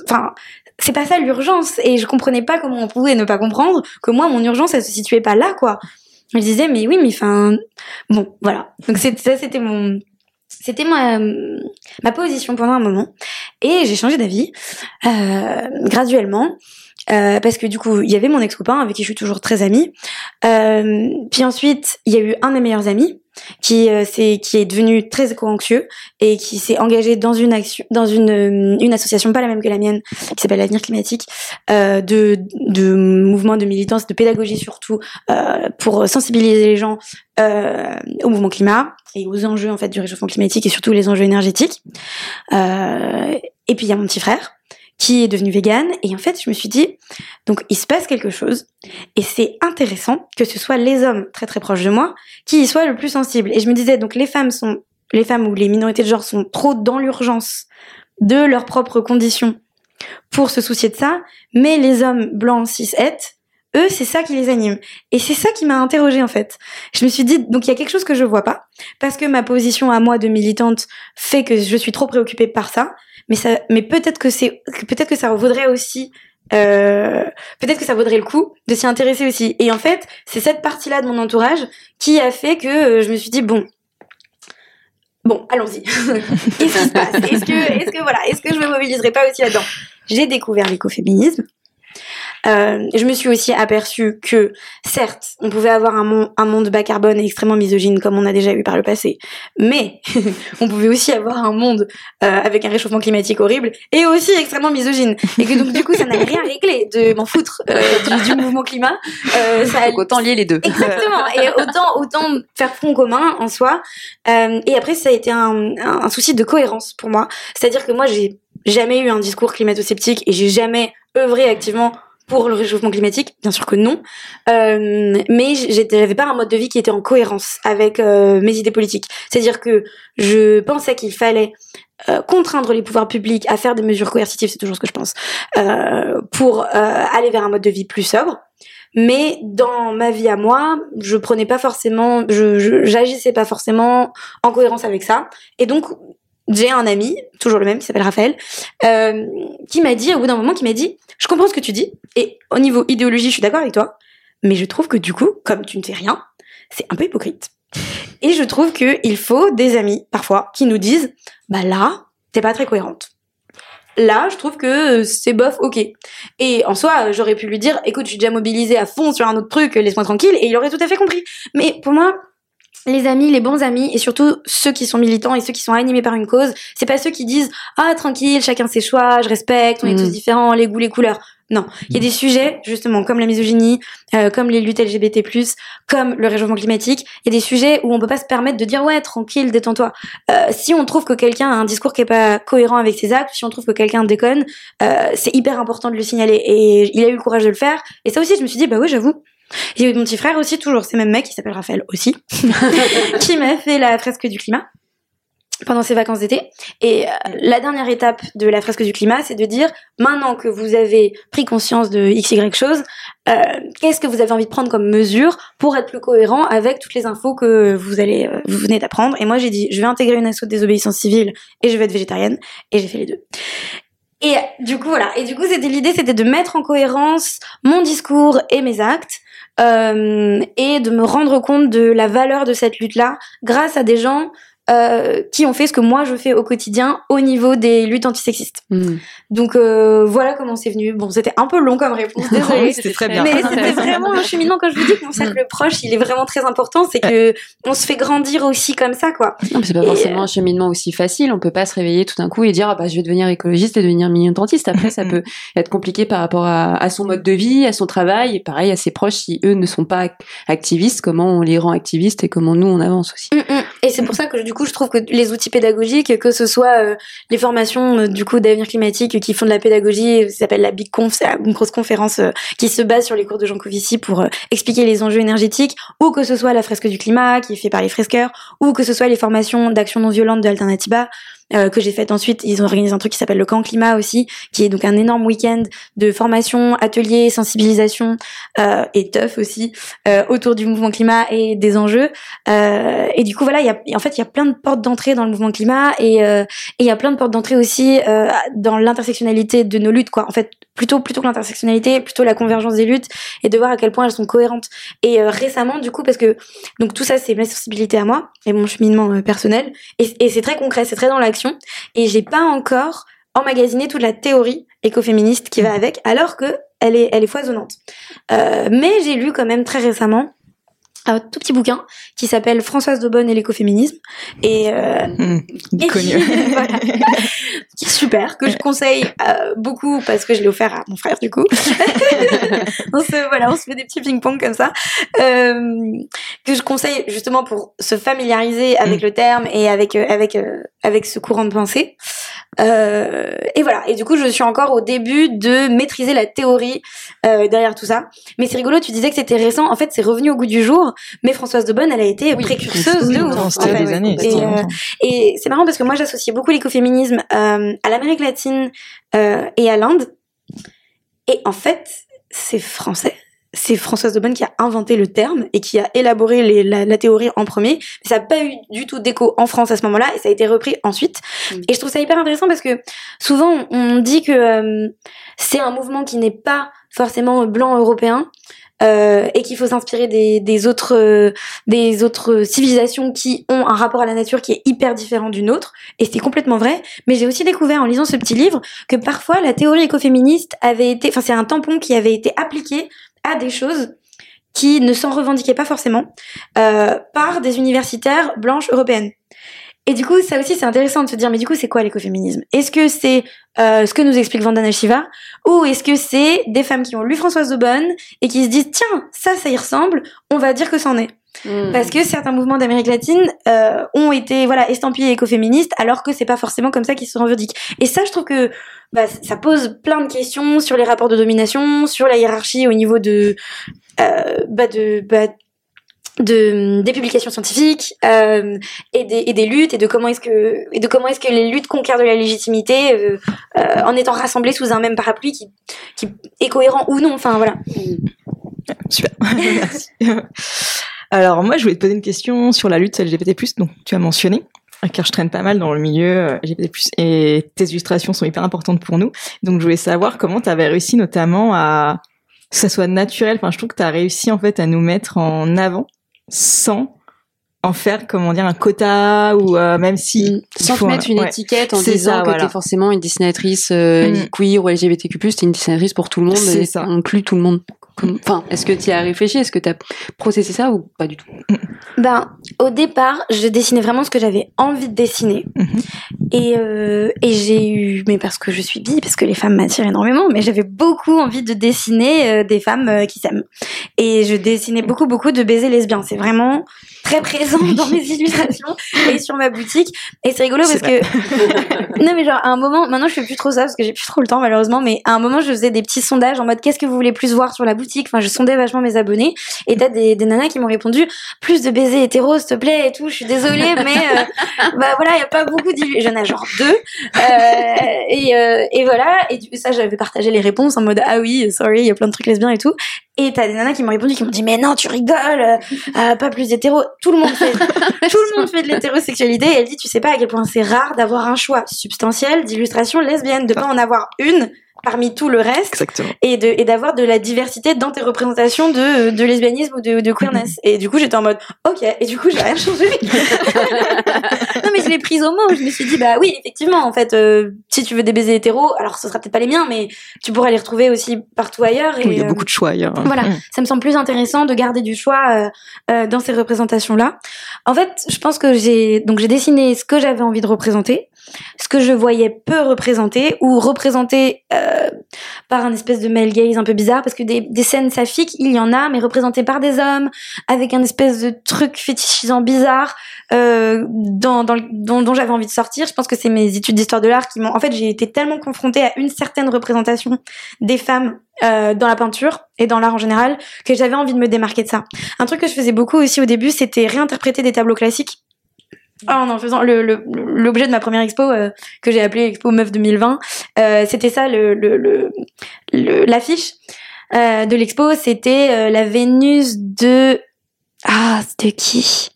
enfin c'est pas ça l'urgence. Et je comprenais pas comment on pouvait ne pas comprendre que moi mon urgence elle se situait pas là quoi. Je disais mais oui mais enfin bon voilà. Donc ça c'était mon c'était ma, ma position pendant un moment. Et j'ai changé d'avis euh, graduellement euh, parce que du coup il y avait mon ex copain avec qui je suis toujours très amie. Euh, puis ensuite il y a eu un de mes meilleurs amis qui euh, c'est qui est devenu très éco-anxieux et qui s'est engagé dans une action dans une euh, une association pas la même que la mienne qui s'appelle l'avenir climatique euh, de de de militance de pédagogie surtout euh, pour sensibiliser les gens euh, au mouvement climat et aux enjeux en fait du réchauffement climatique et surtout les enjeux énergétiques. Et puis il y a mon petit frère qui est devenu vegan. Et en fait je me suis dit donc il se passe quelque chose. Et c'est intéressant que ce soit les hommes très très proches de moi qui y soient le plus sensibles. Et je me disais donc les femmes sont les femmes ou les minorités de genre sont trop dans l'urgence de leurs propres conditions pour se soucier de ça. Mais les hommes blancs cis het eux c'est ça qui les anime. Et c'est ça qui m'a interrogée en fait. Je me suis dit donc il y a quelque chose que je vois pas parce que ma position à moi de militante fait que je suis trop préoccupée par ça mais ça mais peut-être que c'est peut-être que ça vaudrait aussi euh, peut-être que ça vaudrait le coup de s'y intéresser aussi. Et en fait c'est cette partie là de mon entourage qui a fait que euh, je me suis dit bon bon allons-y. Qu'est-ce qui se passe? Est-ce que est-ce que voilà est-ce que je me mobiliserai pas aussi là-dedans? J'ai découvert l'écoféminisme Euh, je me suis aussi aperçue que, certes, on pouvait avoir un, un monde bas carbone et extrêmement misogyne, comme on a déjà eu par le passé, mais on pouvait aussi avoir un monde euh, avec un réchauffement climatique horrible et aussi extrêmement misogyne. Et que donc, du coup, ça n'avait rien réglé de m'en foutre euh, du, du, mouvement climat. Euh, ça donc, autant lier les deux. Exactement. Et autant, autant faire front commun en soi. Euh, et après, ça a été un, un souci de cohérence pour moi. C'est-à-dire que moi, j'ai jamais eu un discours climato-sceptique et j'ai jamais œuvré activement pour le réchauffement climatique Bien sûr que non. Euh, mais j'avais pas un mode de vie qui était en cohérence avec euh, mes idées politiques. C'est-à-dire que je pensais qu'il fallait euh, contraindre les pouvoirs publics à faire des mesures coercitives, c'est toujours ce que je pense, euh, pour euh, aller vers un mode de vie plus sobre. Mais dans ma vie à moi, je prenais pas forcément, je j'agissais pas forcément en cohérence avec ça. Et donc, j'ai un ami, toujours le même, qui s'appelle Raphaël, euh, qui m'a dit, au bout d'un moment, qui m'a dit, je comprends ce que tu dis, et au niveau idéologie, je suis d'accord avec toi, mais je trouve que du coup, comme tu ne sais rien, c'est un peu hypocrite. Et je trouve qu'il faut des amis, parfois, qui nous disent, bah là, t'es pas très cohérente. Là, je trouve que c'est bof, ok. Et en soi, j'aurais pu lui dire, écoute, je suis déjà mobilisée à fond sur un autre truc, laisse-moi tranquille, et il aurait tout à fait compris. Mais pour moi, les amis, les bons amis, et surtout ceux qui sont militants et ceux qui sont animés par une cause, c'est pas ceux qui disent ah tranquille, chacun ses choix, je respecte, on est tous mm. différents, les goûts, les couleurs. Non, il y a des sujets justement comme la misogynie, euh, comme les luttes LGBT+, comme le réchauffement climatique. Il y a des sujets où on peut pas se permettre de dire ouais tranquille, détends-toi. Euh, si on trouve que quelqu'un a un discours qui est pas cohérent avec ses actes, si on trouve que quelqu'un déconne, euh, c'est hyper important de le signaler. Et il a eu le courage de le faire. Et ça aussi, je me suis dit bah oui, j'avoue, j'ai eu mon petit frère aussi, toujours c'est même mec, qui s'appelle Raphaël aussi, qui m'a fait la fresque du climat pendant ses vacances d'été. Et euh, la dernière étape de la fresque du climat, c'est de dire, maintenant que vous avez pris conscience de x, y chose, euh, qu'est-ce que vous avez envie de prendre comme mesure pour être plus cohérent avec toutes les infos que vous allez, euh, vous venez d'apprendre? Et moi, j'ai dit, je vais intégrer une asso de désobéissance civile et je vais être végétarienne. Et j'ai fait les deux. Et du coup, voilà. Et du coup, c'était l'idée, c'était de mettre en cohérence mon discours et mes actes et de me rendre compte de la valeur de cette lutte-là grâce à des gens euh, qui ont fait ce que moi je fais au quotidien au niveau des luttes antisexistes. Mm. Donc euh, voilà comment c'est venu. Bon, c'était un peu long comme réponse, désolée. c'était très bien. Mais c'était vraiment un cheminement quand je vous dis que mon cercle mm. proche, il est vraiment très important, c'est que on se fait grandir aussi comme ça quoi. Non, c'est pas forcément un cheminement aussi facile, on peut pas se réveiller tout d'un coup et dire ah bah je vais devenir écologiste et devenir militantiste. Après ça peut être compliqué par rapport à, à, son mode de vie, à son travail et pareil à ses proches si eux ne sont pas activistes, comment on les rend activistes et comment nous on avance aussi. Mm, et c'est pour ça que du coup, je trouve que les outils pédagogiques, que ce soit euh, les formations euh, du coup d'avenir climatique qui font de la pédagogie, ça s'appelle la Big Conf, c'est une grosse conférence euh, qui se base sur les cours de Jean Covici pour expliquer les enjeux énergétiques, ou que ce soit la fresque du climat qui est fait par les fresqueurs, ou que ce soit les formations d'action non violente de Alternativa. Euh, que j'ai fait ensuite. Ils ont organisé un truc qui s'appelle le camp climat aussi, qui est donc un énorme week-end de formation, ateliers, sensibilisation euh, et teuf aussi euh, autour du mouvement climat et des enjeux. Euh, et du coup voilà, il y a, en fait il y a plein de portes d'entrée dans le mouvement climat et euh, il y a plein de portes d'entrée aussi dans l'intersectionnalité de nos luttes quoi. En fait plutôt plutôt que l'intersectionnalité, plutôt la convergence des luttes et de voir à quel point elles sont cohérentes. Et récemment du coup parce que donc tout ça c'est ma sensibilité à moi et mon cheminement personnel et, et c'est très concret, c'est très dans l'action et j'ai pas encore emmagasiné toute la théorie écoféministe qui va mm. avec, alors que elle est, elle est foisonnante. Euh, mais j'ai lu quand même très récemment un tout petit bouquin qui s'appelle Françoise Daubonne et l'écoféminisme. Et, euh, mmh, connu. voilà, qui est super que je conseille euh, beaucoup parce que je l'ai offert à mon frère du coup. On se voilà on se fait des petits ping pong comme ça. Euh, que je conseille justement pour se familiariser avec mmh. le terme et avec euh, avec euh, avec ce courant de pensée euh, et voilà. Et du coup, je suis encore au début de maîtriser la théorie euh, derrière tout ça. Mais c'est rigolo. Tu disais que c'était récent. En fait, c'est revenu au goût du jour. Mais Françoise de Bonne, elle a été précurseuse de ouf. des années. Et, euh, et c'est marrant parce que moi, j'associe beaucoup l'écoféminisme euh, à l'Amérique latine euh, et à l'Inde. Et en fait, c'est français c'est Françoise de Bonne qui a inventé le terme et qui a élaboré les, la, théorie en premier. Mais ça n'a pas eu du tout d'écho en France à ce moment-là et ça a été repris ensuite. Mm. Et je trouve ça hyper intéressant parce que souvent on dit que euh, c'est un mouvement qui n'est pas forcément blanc européen. Euh, et qu'il faut s'inspirer des, des autres euh, des autres civilisations qui ont un rapport à la nature qui est hyper différent du nôtre et c'est complètement vrai mais j'ai aussi découvert en lisant ce petit livre que parfois la théorie écoféministe avait été enfin c'est un tampon qui avait été appliqué à des choses qui ne s'en revendiquaient pas forcément euh, par des universitaires blanches européennes. Et du coup, ça aussi, c'est intéressant de se dire, mais du coup, c'est quoi l'écoféminisme? Est-ce que c'est euh, ce que nous explique Vandana Shiva? Ou est-ce que c'est des femmes qui ont lu Françoise Aubonne et qui se disent, tiens, ça, ça y ressemble, on va dire que c'en est? Hmm. Parce que certains mouvements d'Amérique latine euh, ont été voilà estampillés écoféministes, alors que c'est pas forcément comme ça qu'ils se revendiquent. Et ça, je trouve que bah, ça pose plein de questions sur les rapports de domination, sur la hiérarchie au niveau de euh, bah de bah, de des publications scientifiques euh, et, des, et des luttes et de comment est-ce que et de comment est-ce que les luttes conquièrent de la légitimité euh, euh, en étant rassemblées sous un même parapluie qui qui est cohérent ou non. Enfin voilà. Super. Merci alors moi je voulais te poser une question sur la lutte LGBT+ donc tu as mentionné car je traîne pas mal dans le milieu LGBT+, et tes illustrations sont hyper importantes pour nous. Donc je voulais savoir comment tu avais réussi notamment à que ça soit naturel. Enfin, je trouve que tu as réussi en fait à nous mettre en avant sans en faire comment dire un quota ou euh, même si mm. sans te mettre une étiquette en disant que t'es forcément une dessinatrice euh, mm. queer ou LGBTQ+, t'es une dessinatrice pour tout le monde et ça inclut tout le monde. Enfin, est-ce que tu as réfléchi? Est-ce que tu as processé ça ou pas du tout? Ben, au départ, je dessinais vraiment ce que j'avais envie de dessiner. Mhm. Et, euh, et j'ai eu, mais parce que je suis bi, parce que les femmes m'attirent énormément, mais j'avais beaucoup envie de dessiner euh, des femmes euh, qui s'aiment. Et je dessinais beaucoup, beaucoup de baisers lesbiens. C'est vraiment très présent dans mes illustrations et sur ma boutique. Et c'est rigolo parce que non mais genre à un moment, maintenant je fais plus trop ça parce que j'ai plus trop le temps malheureusement, mais à un moment je faisais des petits sondages en mode qu'est-ce que vous voulez plus voir sur la boutique. Enfin je sondais vachement mes abonnés et t'as des, des nanas qui m'ont répondu plus de baisers hétéros s'il te plaît et tout. Je suis désolée mais euh, bah voilà il y a pas beaucoup. J'en ai genre deux euh, et euh, et voilà et du coup ça j'avais partagé les réponses en mode ah oui sorry il y a plein de trucs lesbiens et tout et t'as des nanas qui m'ont répondu, qui m'ont dit mais non tu rigoles, euh, pas plus hétéro. Tout le monde fait, tout le monde fait de l'hétérosexualité. Et elle dit tu sais pas à quel point c'est rare d'avoir un choix substantiel d'illustration lesbienne, de pas en avoir une parmi tout le reste Exactement. et de et d'avoir de la diversité dans tes représentations de, de lesbianisme ou de, de queerness. Et du coup j'étais en mode ok. Et du coup j'ai rien changé. Non mais je l'ai prise au mot. Je me suis dit bah oui effectivement en fait euh, si tu veux des baisers hétéros alors ce sera peut-être pas les miens mais tu pourras les retrouver aussi partout ailleurs et, il y a euh, beaucoup de choix ailleurs voilà. Mm. ça me semble plus intéressant de garder du choix euh, dans ces représentations là en fait je pense que j'ai donc j'ai dessiné ce que j'avais envie de représenter ce que je voyais peu représenter ou représenter euh, par un espèce de male gaze un peu bizarre parce que des, scènes saphiques il y en a mais représentées par des hommes avec un espèce de truc fétichisant bizarre euh, dont, dont j'avais envie de sortir. Je pense que c'est mes études d'histoire de l'art qui m'ont en fait j'ai été tellement confrontée à une certaine représentation des femmes euh, dans la peinture et dans l'art en général que j'avais envie de me démarquer de ça. Un truc que je faisais beaucoup aussi au début c'était réinterpréter des tableaux classiques ah, en faisant l'objet de ma première expo euh, que j'ai appelée Expo Meuf 2020, euh, c'était ça le le l'affiche euh, de l'expo, c'était euh, la Vénus de ah, c'était qui?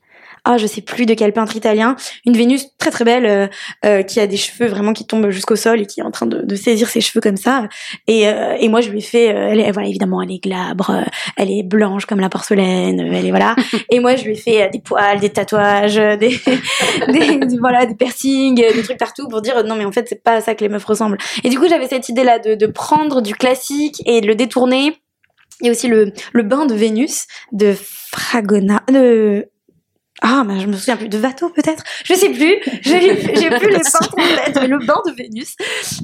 Ah je sais plus de quel peintre italien, une Vénus très très belle euh, euh, qui a des cheveux vraiment qui tombent jusqu'au sol et qui est en train de, de saisir ses cheveux comme ça. Et, euh, et moi je lui ai fait, elle est, voilà évidemment elle est glabre, elle est blanche comme la porcelaine, elle est voilà. et moi je lui ai fait des poils, des tatouages, des, des, voilà des piercings, des trucs partout pour dire non mais en fait c'est pas à ça que les meufs ressemblent. Et du coup j'avais cette idée là de, de prendre du classique et de le détourner. Il y a aussi le, le bain de Vénus de Fragona, de ah, mais je me souviens plus de Watteau peut-être? Je sais plus. J'ai plus les peintres en. Mais le bain de Vénus,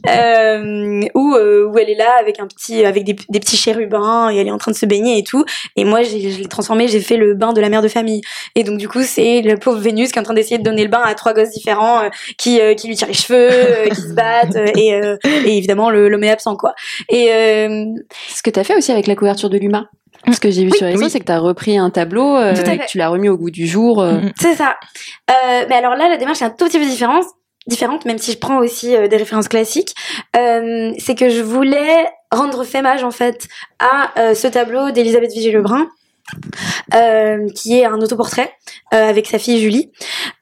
euh, où euh, où elle est là avec un petit, avec des, petits chérubins et elle est en train de se baigner et tout. Et moi, je l'ai transformé. J'ai fait le bain de la mère de famille. Et donc du coup, c'est le pauvre Vénus qui est en train d'essayer de donner le bain à trois gosses différents euh, qui euh, qui lui tirent les cheveux, euh, qui se battent et et évidemment l'homme est absent quoi. Et ce que tu as fait aussi avec la couverture de Luma. Ce que j'ai vu sur les réseaux, c'est que tu as repris un tableau euh, et que tu l'as remis au goût du jour. Euh. Mm-hmm. C'est ça. Euh, mais alors là, la démarche est un tout petit peu différente, différente même si je prends aussi euh, des références classiques. C'est que je voulais rendre fémage en fait à ce tableau d'Elisabeth Vigée-Lebrun qui est un autoportrait avec sa fille Julie.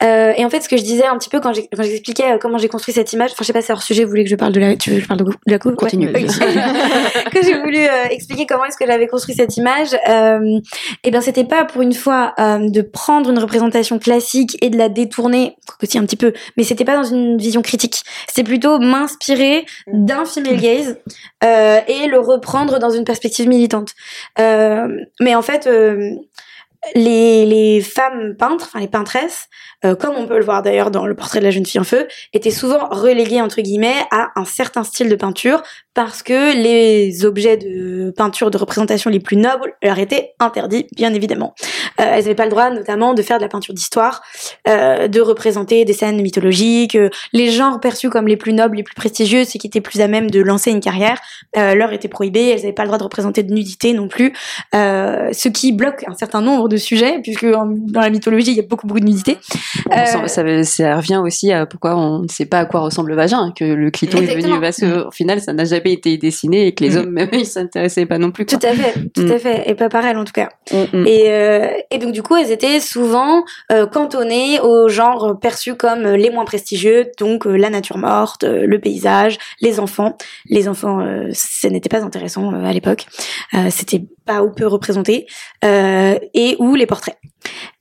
Euh, et en fait, ce que je disais un petit peu quand j'expliquais comment j'ai construit cette image, enfin, je sais pas si hors sujet, vous voulez que je parle de la, tu veux que je parle de, la coupe Continue. que j'ai voulu expliquer comment est-ce que j'avais construit cette image. et eh bien, c'était pas pour une fois de prendre une représentation classique et de la détourner, aussi un petit peu, mais c'était pas dans une vision critique. C'était plutôt m'inspirer d'un female gaze et le reprendre dans une perspective militante. mais en fait, euh, les, les femmes peintres, enfin les peintresses, euh, comme on peut le voir d'ailleurs dans le portrait de la jeune fille en feu, étaient souvent reléguées entre guillemets à un certain style de peinture parce que les objets de peinture de représentation les plus nobles leur étaient interdits, bien évidemment. Euh, elles n'avaient pas le droit, notamment, de faire de la peinture d'histoire, euh, de représenter des scènes mythologiques. les genres perçus comme les plus nobles, les plus prestigieux, ceux qui étaient plus à même de lancer une carrière, leur étaient prohibés. Elles n'avaient pas le droit de représenter de nudité non plus, ce qui bloque un certain nombre de sujets, puisque dans la mythologie, il y a beaucoup, beaucoup de nudité. Euh, ça, ça, revient aussi à pourquoi on ne sait pas à quoi ressemble le vagin, que le clito est venu parce qu'au final, ça n'a jamais été dessiné et que les mm. hommes même ils s'intéressaient pas non plus. Tout à fait, tout à mm. fait, et pas pareil en tout cas. Mm, et, euh, et donc du coup, elles étaient souvent euh, cantonnées aux genres perçus comme les moins prestigieux, donc la nature morte, le paysage, les enfants. Les enfants, ce n'était pas intéressant à l'époque. C'était pas ou peu représenté, et ou les portraits.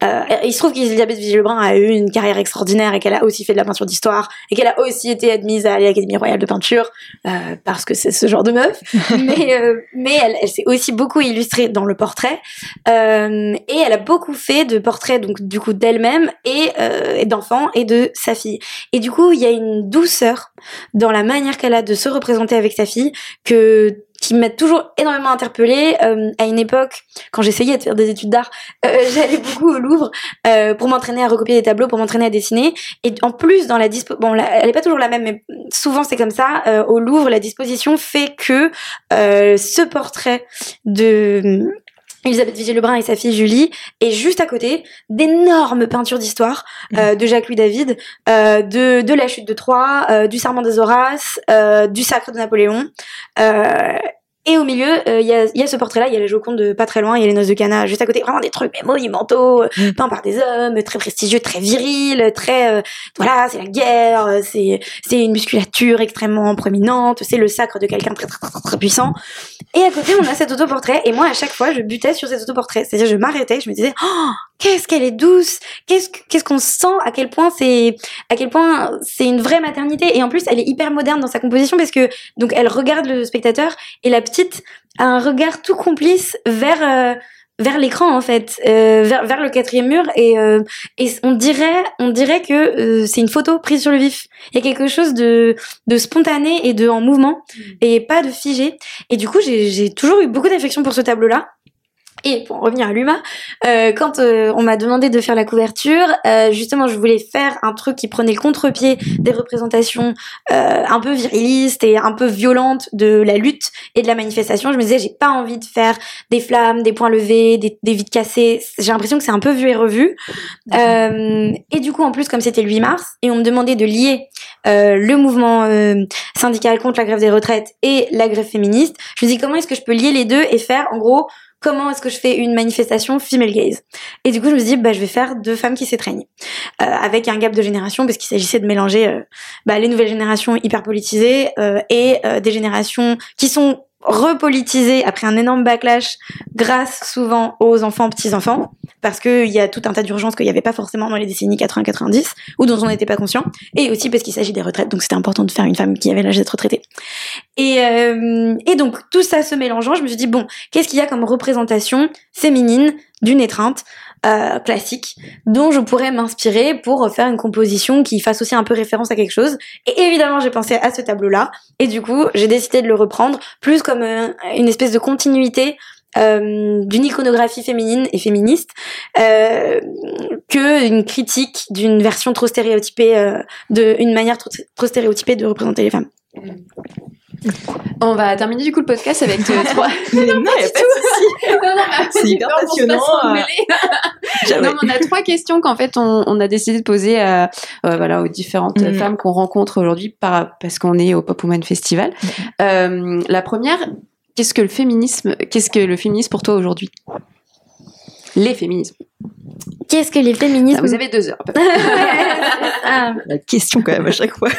Euh, il se trouve qu'Elisabeth Villebrun a eu une carrière extraordinaire et qu'elle a aussi fait de la peinture d'histoire et qu'elle a aussi été admise à l'Académie royale de peinture euh, parce que c'est ce genre de meuf. mais euh, mais elle, elle s'est aussi beaucoup illustrée dans le portrait euh, et elle a beaucoup fait de portraits donc du coup d'elle-même et, euh, et d'enfants et de sa fille. Et du coup il y a une douceur dans la manière qu'elle a de se représenter avec sa fille que qui m'a toujours énormément interpellée euh, à une époque quand j'essayais de faire des études d'art euh, j'allais beaucoup au Louvre euh, pour m'entraîner à recopier des tableaux pour m'entraîner à dessiner. Et en plus dans la dispo bon elle est pas toujours la même mais souvent c'est comme ça euh, au Louvre la disposition fait que euh, ce portrait de Elisabeth Vigier-Lebrun et sa fille Julie, et juste à côté, d'énormes peintures d'histoire euh, de Jacques-Louis David, euh, de, de la chute de Troie, euh, du serment des Horaces, euh, du sacre de Napoléon. Euh, et au milieu, il y, a, y, a, ce portrait-là, il y a la Joconde de pas très loin, il y a les noces de Cana juste à côté, vraiment des trucs mais monumentaux, mm. peints par des hommes, très prestigieux, très virils, très voilà, c'est la guerre, c'est c'est une musculature extrêmement proéminente, c'est le sacre de quelqu'un très, très très très puissant. Et à côté, on a cet autoportrait. Et moi, à chaque fois, je butais sur cet autoportrait. C'est-à-dire, je m'arrêtais, je me disais, oh, qu'est-ce qu'elle est douce, qu'est-ce qu'est-ce qu'on sent, à quel point c'est, à quel point c'est une vraie maternité. Et en plus, elle est hyper moderne dans sa composition parce que donc elle regarde le spectateur et la petite a un regard tout complice vers euh, vers l'écran en fait, euh, vers, vers le quatrième mur et, euh, et on dirait on dirait que euh, c'est une photo prise sur le vif. Il y a quelque chose de, de spontané et de en mouvement mm. et pas de figé. Et du coup j'ai toujours eu beaucoup d'affection pour ce tableau là. Et pour revenir à Luma, euh, quand euh, on m'a demandé de faire la couverture, euh, justement, je voulais faire un truc qui prenait le contre-pied des représentations euh, un peu virilistes et un peu violentes de la lutte et de la manifestation. Je me disais, j'ai pas envie de faire des flammes, des points levés, des, des vides cassés. J'ai l'impression que c'est un peu vu et revu. Euh, et du coup, en plus, comme c'était le 8 mars, et on me demandait de lier le mouvement syndical contre la grève des retraites et la grève féministe, je me dis comment est-ce que je peux lier les deux et faire, en gros, comment est-ce que je fais une manifestation female gaze. Et du coup, je me suis dit, bah, je vais faire deux femmes qui s'étreignent, euh, avec un gap de génération, parce qu'il s'agissait de mélanger euh, bah, les nouvelles générations hyper politisées euh, et des générations qui sont repolitisé après un énorme backlash grâce souvent aux enfants, petits-enfants, parce qu'il y a tout un tas d'urgences qu'il n'y avait pas forcément dans les décennies 80-90, ou dont on n'était pas conscient, et aussi parce qu'il s'agit des retraites, donc c'était important de faire une femme qui avait l'âge d'être retraitée. Et, euh, et donc tout ça se mélangeant, je me suis dit, bon, qu'est-ce qu'il y a comme représentation féminine d'une étreinte euh, classique dont je pourrais m'inspirer pour faire une composition qui fasse aussi un peu référence à quelque chose. Et évidemment, j'ai pensé à ce tableau-là. Et du coup, j'ai décidé de le reprendre plus comme euh, une espèce de continuité euh, d'une iconographie féminine et féministe euh, que une critique d'une version trop stéréotypée, euh, de une manière trop, trop stéréotypée de représenter les femmes. On va terminer du coup le podcast avec euh, trois. non, non, pas de C'est hyper passionnant. Euh. non, on a trois questions qu'en fait on, on, a décidé de poser à, euh, voilà, aux différentes mm. femmes qu'on rencontre aujourd'hui par, parce qu'on est au Pop Woman Festival. Mm. la première, qu'est-ce que le féminisme, qu'est-ce que le féminisme pour toi aujourd'hui? Les féminismes. Qu'est-ce que les féminismes? Ah, Vous avez deux heures. La question quand même à chaque fois.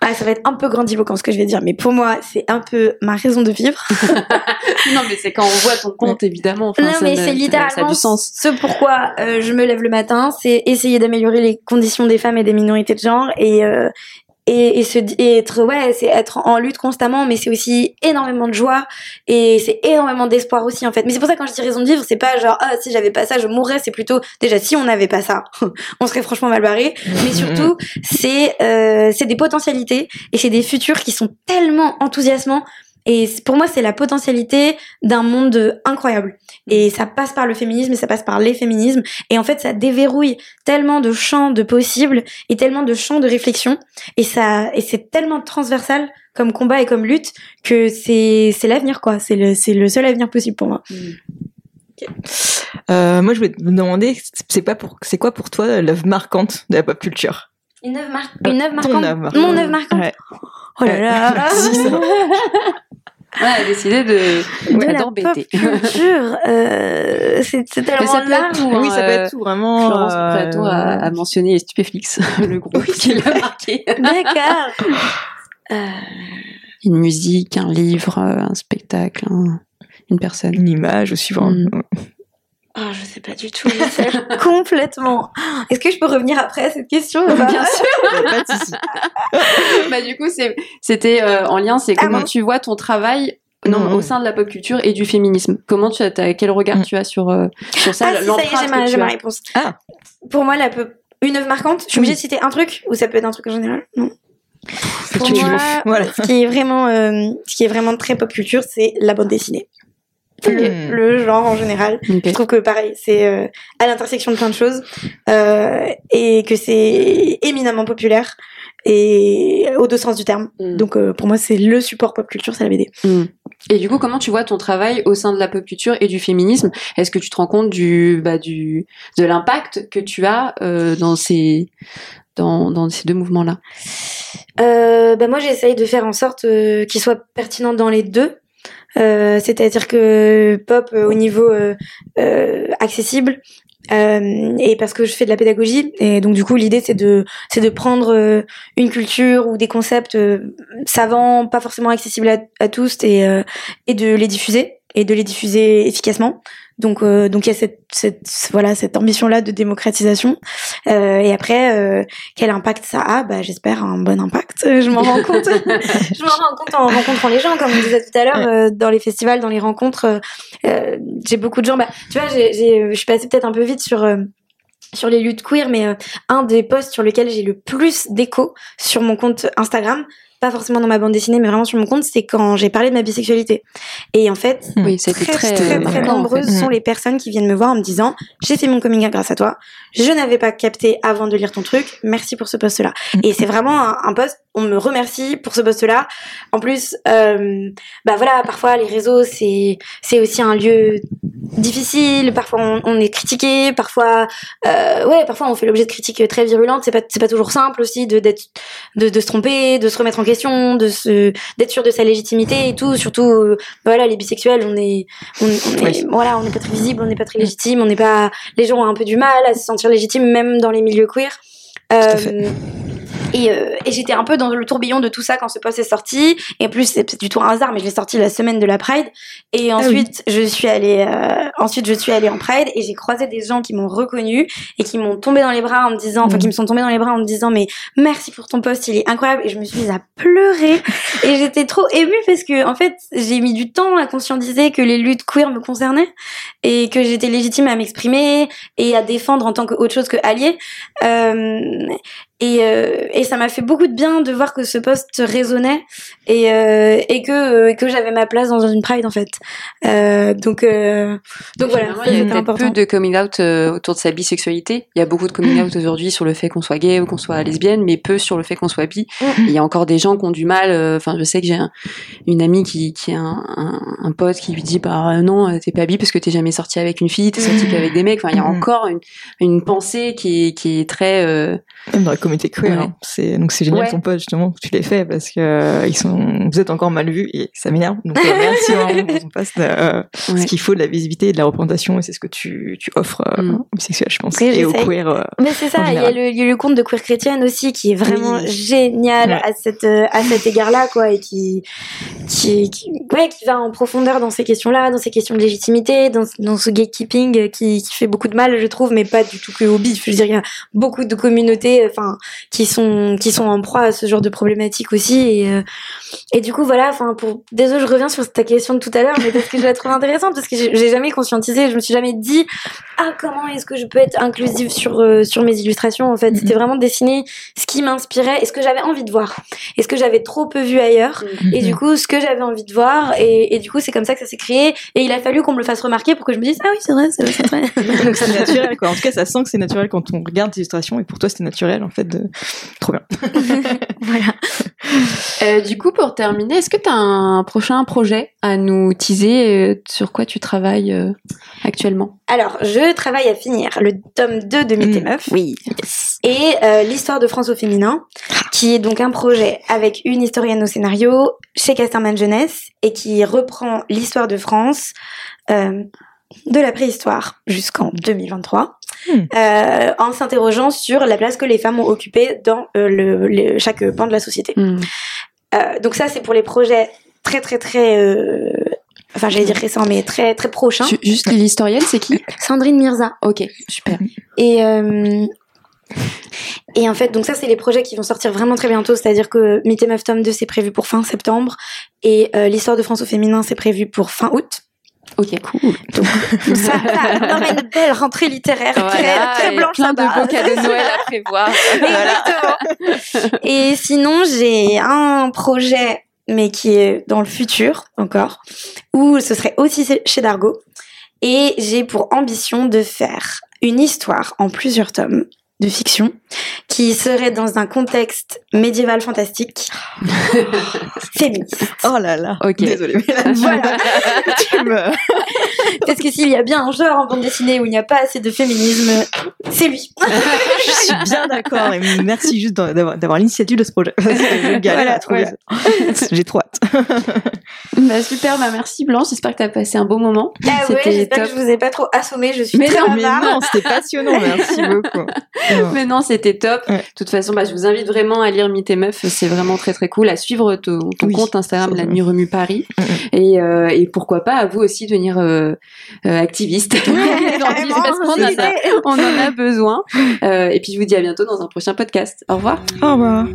Ah, ça va être un peu grandiloquent ce que je vais dire, mais pour moi, c'est un peu ma raison de vivre. non, mais c'est quand on voit ton compte, évidemment. non, mais c'est littéralement du sens. ce pourquoi euh, je me lève le matin, c'est essayer d'améliorer les conditions des femmes et des minorités de genre et, euh, et, et, se, et être ouais c'est être en lutte constamment mais c'est aussi énormément de joie et c'est énormément d'espoir aussi en fait. Mais c'est pour ça que quand je dis raison de vivre c'est pas genre ah si j'avais pas ça je mourrais. C'est plutôt déjà si on n'avait pas ça on serait franchement mal barré. Mais surtout c'est euh, c'est des potentialités et c'est des futurs qui sont tellement enthousiasmants et pour moi, c'est la potentialité d'un monde incroyable. Et ça passe par le féminisme et ça passe par les féminismes. Et en fait, ça déverrouille tellement de champs de possibles et tellement de champs de réflexion. Et ça, et c'est tellement transversal comme combat et comme lutte que c'est, c'est l'avenir, quoi. C'est le, c'est le seul avenir possible pour moi. Mm. Euh, moi, je voulais te demander, c'est pas pour, c'est quoi pour toi l'œuvre marquante de la pop culture? Une œuvre, mar... une œuvre marquante. Mon œuvre marquante. Oh là là. Ouais, elle a décidé de, de d'embêter. culture, euh, c'est, c'est tellement ça large. Tout, hein, oui, ça peut être tout, vraiment. Florence euh... a, a mentionné Stupéflix, le groupe qui l'a marqué. D'accord. Euh... Une musique, un livre, un spectacle, un... une personne. Une image aussi, vraiment. Mm. Oh, je sais pas du tout, je sais complètement. Est-ce que je peux revenir après à cette question Bien sûr. pas de bah du coup, c'était euh, en lien, c'est ah comment tu vois ton travail non, mmh. au sein de la pop culture et du féminisme. Comment tu as, quel regard mmh. tu as sur euh, sur ça Ah, si, ça y est, j'ai ma, réponse. Ah. Pour moi, la pop... une œuvre marquante. Je suis obligée de citer un truc ou ça peut être un truc en général? Non. Pour moi, voilà. ce qui est vraiment, euh, ce qui est vraiment très pop culture, c'est la bande dessinée le, le, genre en général. Okay. Je trouve que pareil, c'est euh, à l'intersection de plein de choses euh, et que c'est éminemment populaire et au deux sens du terme. Mm. Donc euh, pour moi, c'est le support pop culture, c'est la BD. Mm. Et du coup, comment tu vois ton travail au sein de la pop culture et du féminisme? Est-ce que tu te rends compte du, bah, du de l'impact que tu as euh, dans ces dans, dans ces deux mouvements-là? Euh, bah moi, j'essaye de faire en sorte euh, qu'ils soient pertinents dans les deux. Euh, c'est-à-dire que pop euh, au niveau euh, accessible et parce que je fais de la pédagogie et donc du coup l'idée c'est de c'est de prendre une culture ou des concepts savants pas forcément accessibles à, à tous et et de les diffuser et de les diffuser efficacement donc, euh, donc il y a cette, cette voilà cette ambition là de démocratisation. Euh, et après, euh, quel impact ça a? Bah, j'espère un bon impact. Je m'en rends compte. je m'en rends compte en rencontrant les gens, comme on disait tout à l'heure, dans les festivals, dans les rencontres. J'ai beaucoup de gens. Bah, tu vois, j'ai, je suis passée peut-être un peu vite sur sur les luttes queer, mais un des posts sur lequel j'ai le plus d'écho sur mon compte Instagram, pas forcément dans ma bande dessinée, mais vraiment sur mon compte, c'est quand j'ai parlé de ma bisexualité. Et en fait, oui, très, très, très, très, nombreuses sont les personnes qui viennent me voir en me disant, j'ai fait mon coming out grâce à toi, je n'avais pas capté avant de lire ton truc, merci pour ce poste-là. Et c'est vraiment un, un poste, on me remercie pour ce poste-là. En plus, euh, bah voilà, parfois les réseaux, c'est, c'est aussi un lieu difficile, parfois on, on est critiqué, parfois, euh, ouais, parfois on fait l'objet de critiques très virulentes, c'est pas, c'est pas toujours simple aussi de, d'être, de, de se tromper, de se remettre en question de se d'être sûr de sa légitimité et tout. Surtout, euh, voilà, les bisexuels, on est, on, on est voilà, on n'est pas très visible, on n'est pas très légitime, on n'est pas. Les gens ont un peu du mal à se sentir légitime, même dans les milieux queer. Euh, et, euh, et j'étais un peu dans le tourbillon de tout ça quand ce post est sorti. Et en plus, c'est du tout un hasard, mais je l'ai sorti la semaine de la Pride. Et ah ensuite, je suis allée, euh, ensuite je suis allée en Pride et j'ai croisé des gens qui m'ont reconnu et qui m'ont tombé dans les bras en me disant, enfin, qui me sont tombés dans les bras en me disant, mais merci pour ton post, il est incroyable. Et je me suis mise à pleurer et j'étais trop émue parce que, en fait, j'ai mis du temps à conscientiser que les luttes queer me concernaient et que j'étais légitime à m'exprimer et à défendre en tant que autre chose que allié. Euh, et, euh, et ça m'a fait beaucoup de bien de voir que ce poste résonnait et, euh, et que, euh, que j'avais ma place dans une pride en fait. Euh, donc, euh, donc voilà, il y a peu de coming out euh, autour de sa bisexualité. Il y a beaucoup de coming out aujourd'hui sur le fait qu'on soit gay ou qu'on soit lesbienne, mais peu sur le fait qu'on soit bi. Mm. Il y a encore des gens qui ont du mal. Enfin, je sais que j'ai une amie qui, qui a un, un, un, pote qui lui dit bah non, t'es pas bi parce que t'es jamais sorti avec une fille, t'es sorti qu'avec des mecs. Enfin, il y a mm. encore une, une pensée qui est, qui est très t'es queer. Hein. C'est donc c'est génial ton pote justement que tu l'aies fait parce que euh, ils sont vous êtes encore mal vus et ça m'énerve. Donc euh, merci vraiment pour ton poste. Euh, ce qu'il faut de la visibilité et de la représentation et c'est ce que tu tu offres mm. aux bisexuels, je pense, et aux queer. mais c'est ça. Il y, a le, il y a le compte de queer chrétienne aussi qui est vraiment génial à cette à cet égard-là quoi et qui qui, qui ouais qui va en profondeur dans ces questions-là, dans ces questions de légitimité, dans dans ce gatekeeping qui qui fait beaucoup de mal, je trouve, mais pas du tout que au bif. Je veux dire, il y a beaucoup de communautés, enfin, qui sont qui sont en proie à ce genre de problématiques aussi. Et euh, et du coup, voilà. Enfin, pour désolé, je reviens sur ta question de tout à l'heure, mais parce que je la trouve intéressante, parce que j'ai jamais conscientisé, je me suis jamais dit ah comment est-ce que je peux être inclusive sur euh, sur mes illustrations. En fait, c'était vraiment dessiner ce qui m'inspirait et ce que j'avais envie de voir, et ce que j'avais trop peu vu ailleurs. Et du coup, ce que j'avais envie de voir, et, et du coup, c'est comme ça que ça s'est créé. Et il a fallu qu'on me le fasse remarquer pour que je me dise ah oui, c'est vrai, c'est vrai. Donc c'est naturel quoi. En tout cas, ça sent que c'est naturel quand on regarde l'illustration et pour toi c'était naturel en fait de trop bien. voilà. Euh, du coup pour terminer, est-ce que tu as un prochain projet à nous teaser euh, sur quoi tu travailles euh, actuellement? Alors, je travaille à finir le tome 2 de Mythe mmh. Oui. Et euh, l'histoire de France au féminin, qui est donc un projet avec une historienne au scénario chez Casterman Jeunesse et qui reprend l'histoire de France de la préhistoire jusqu'en 2023. Hmm. Euh, en s'interrogeant sur la place que les femmes ont occupée dans euh, le, chaque pan de la société. Hmm. Euh, donc ça, c'est pour les projets très très très, enfin j'allais dire récents, mais très très prochains. Juste l'historienne, c'est qui? Sandrine Mirza. Ok, super. Et et en fait, donc ça, c'est les projets qui vont sortir vraiment très bientôt. C'est-à-dire que Meet Meuf tome 2, c'est prévu pour fin septembre. Et l'histoire de France au féminin, c'est prévu pour fin août. Ok, cool. Donc, ça, ça on une belle rentrée littéraire très, très blanche. Plein de beaux cadeaux de Noël à prévoir. Exactement. Et sinon, j'ai un projet, mais qui est dans le futur encore, où ce serait aussi chez Dargo. Et j'ai pour ambition de faire une histoire en plusieurs tomes de fiction qui serait dans un contexte médiéval fantastique féministe. Oh là là. Ok. Désolée. Mais voilà. Parce que s'il y a bien un genre en bande dessinée où il n'y a pas assez de féminisme, c'est lui. je suis bien d'accord. Et merci juste d'avoir l'initiative de ce projet. je galère J'ai trop hâte. bah, super. Bah, merci Blanche. J'espère que tu as passé un beau moment. Ah ouais, j'espère que je vous ai pas trop assommé. Je suis mais très non, mais non, c'était passionnant. Merci beaucoup. Mais non, c'était top. De toute façon, bah, je vous invite vraiment à lire Mythe et Meuf. C'est vraiment très très cool. À suivre ton, compte Instagram La Nuit Remue Paris. Et, euh, et pourquoi pas à vous aussi devenir euh, euh, activiste. parce qu'on en, a, on en a besoin. Euh, et puis je vous dis à bientôt dans un prochain podcast. Au revoir. Au revoir.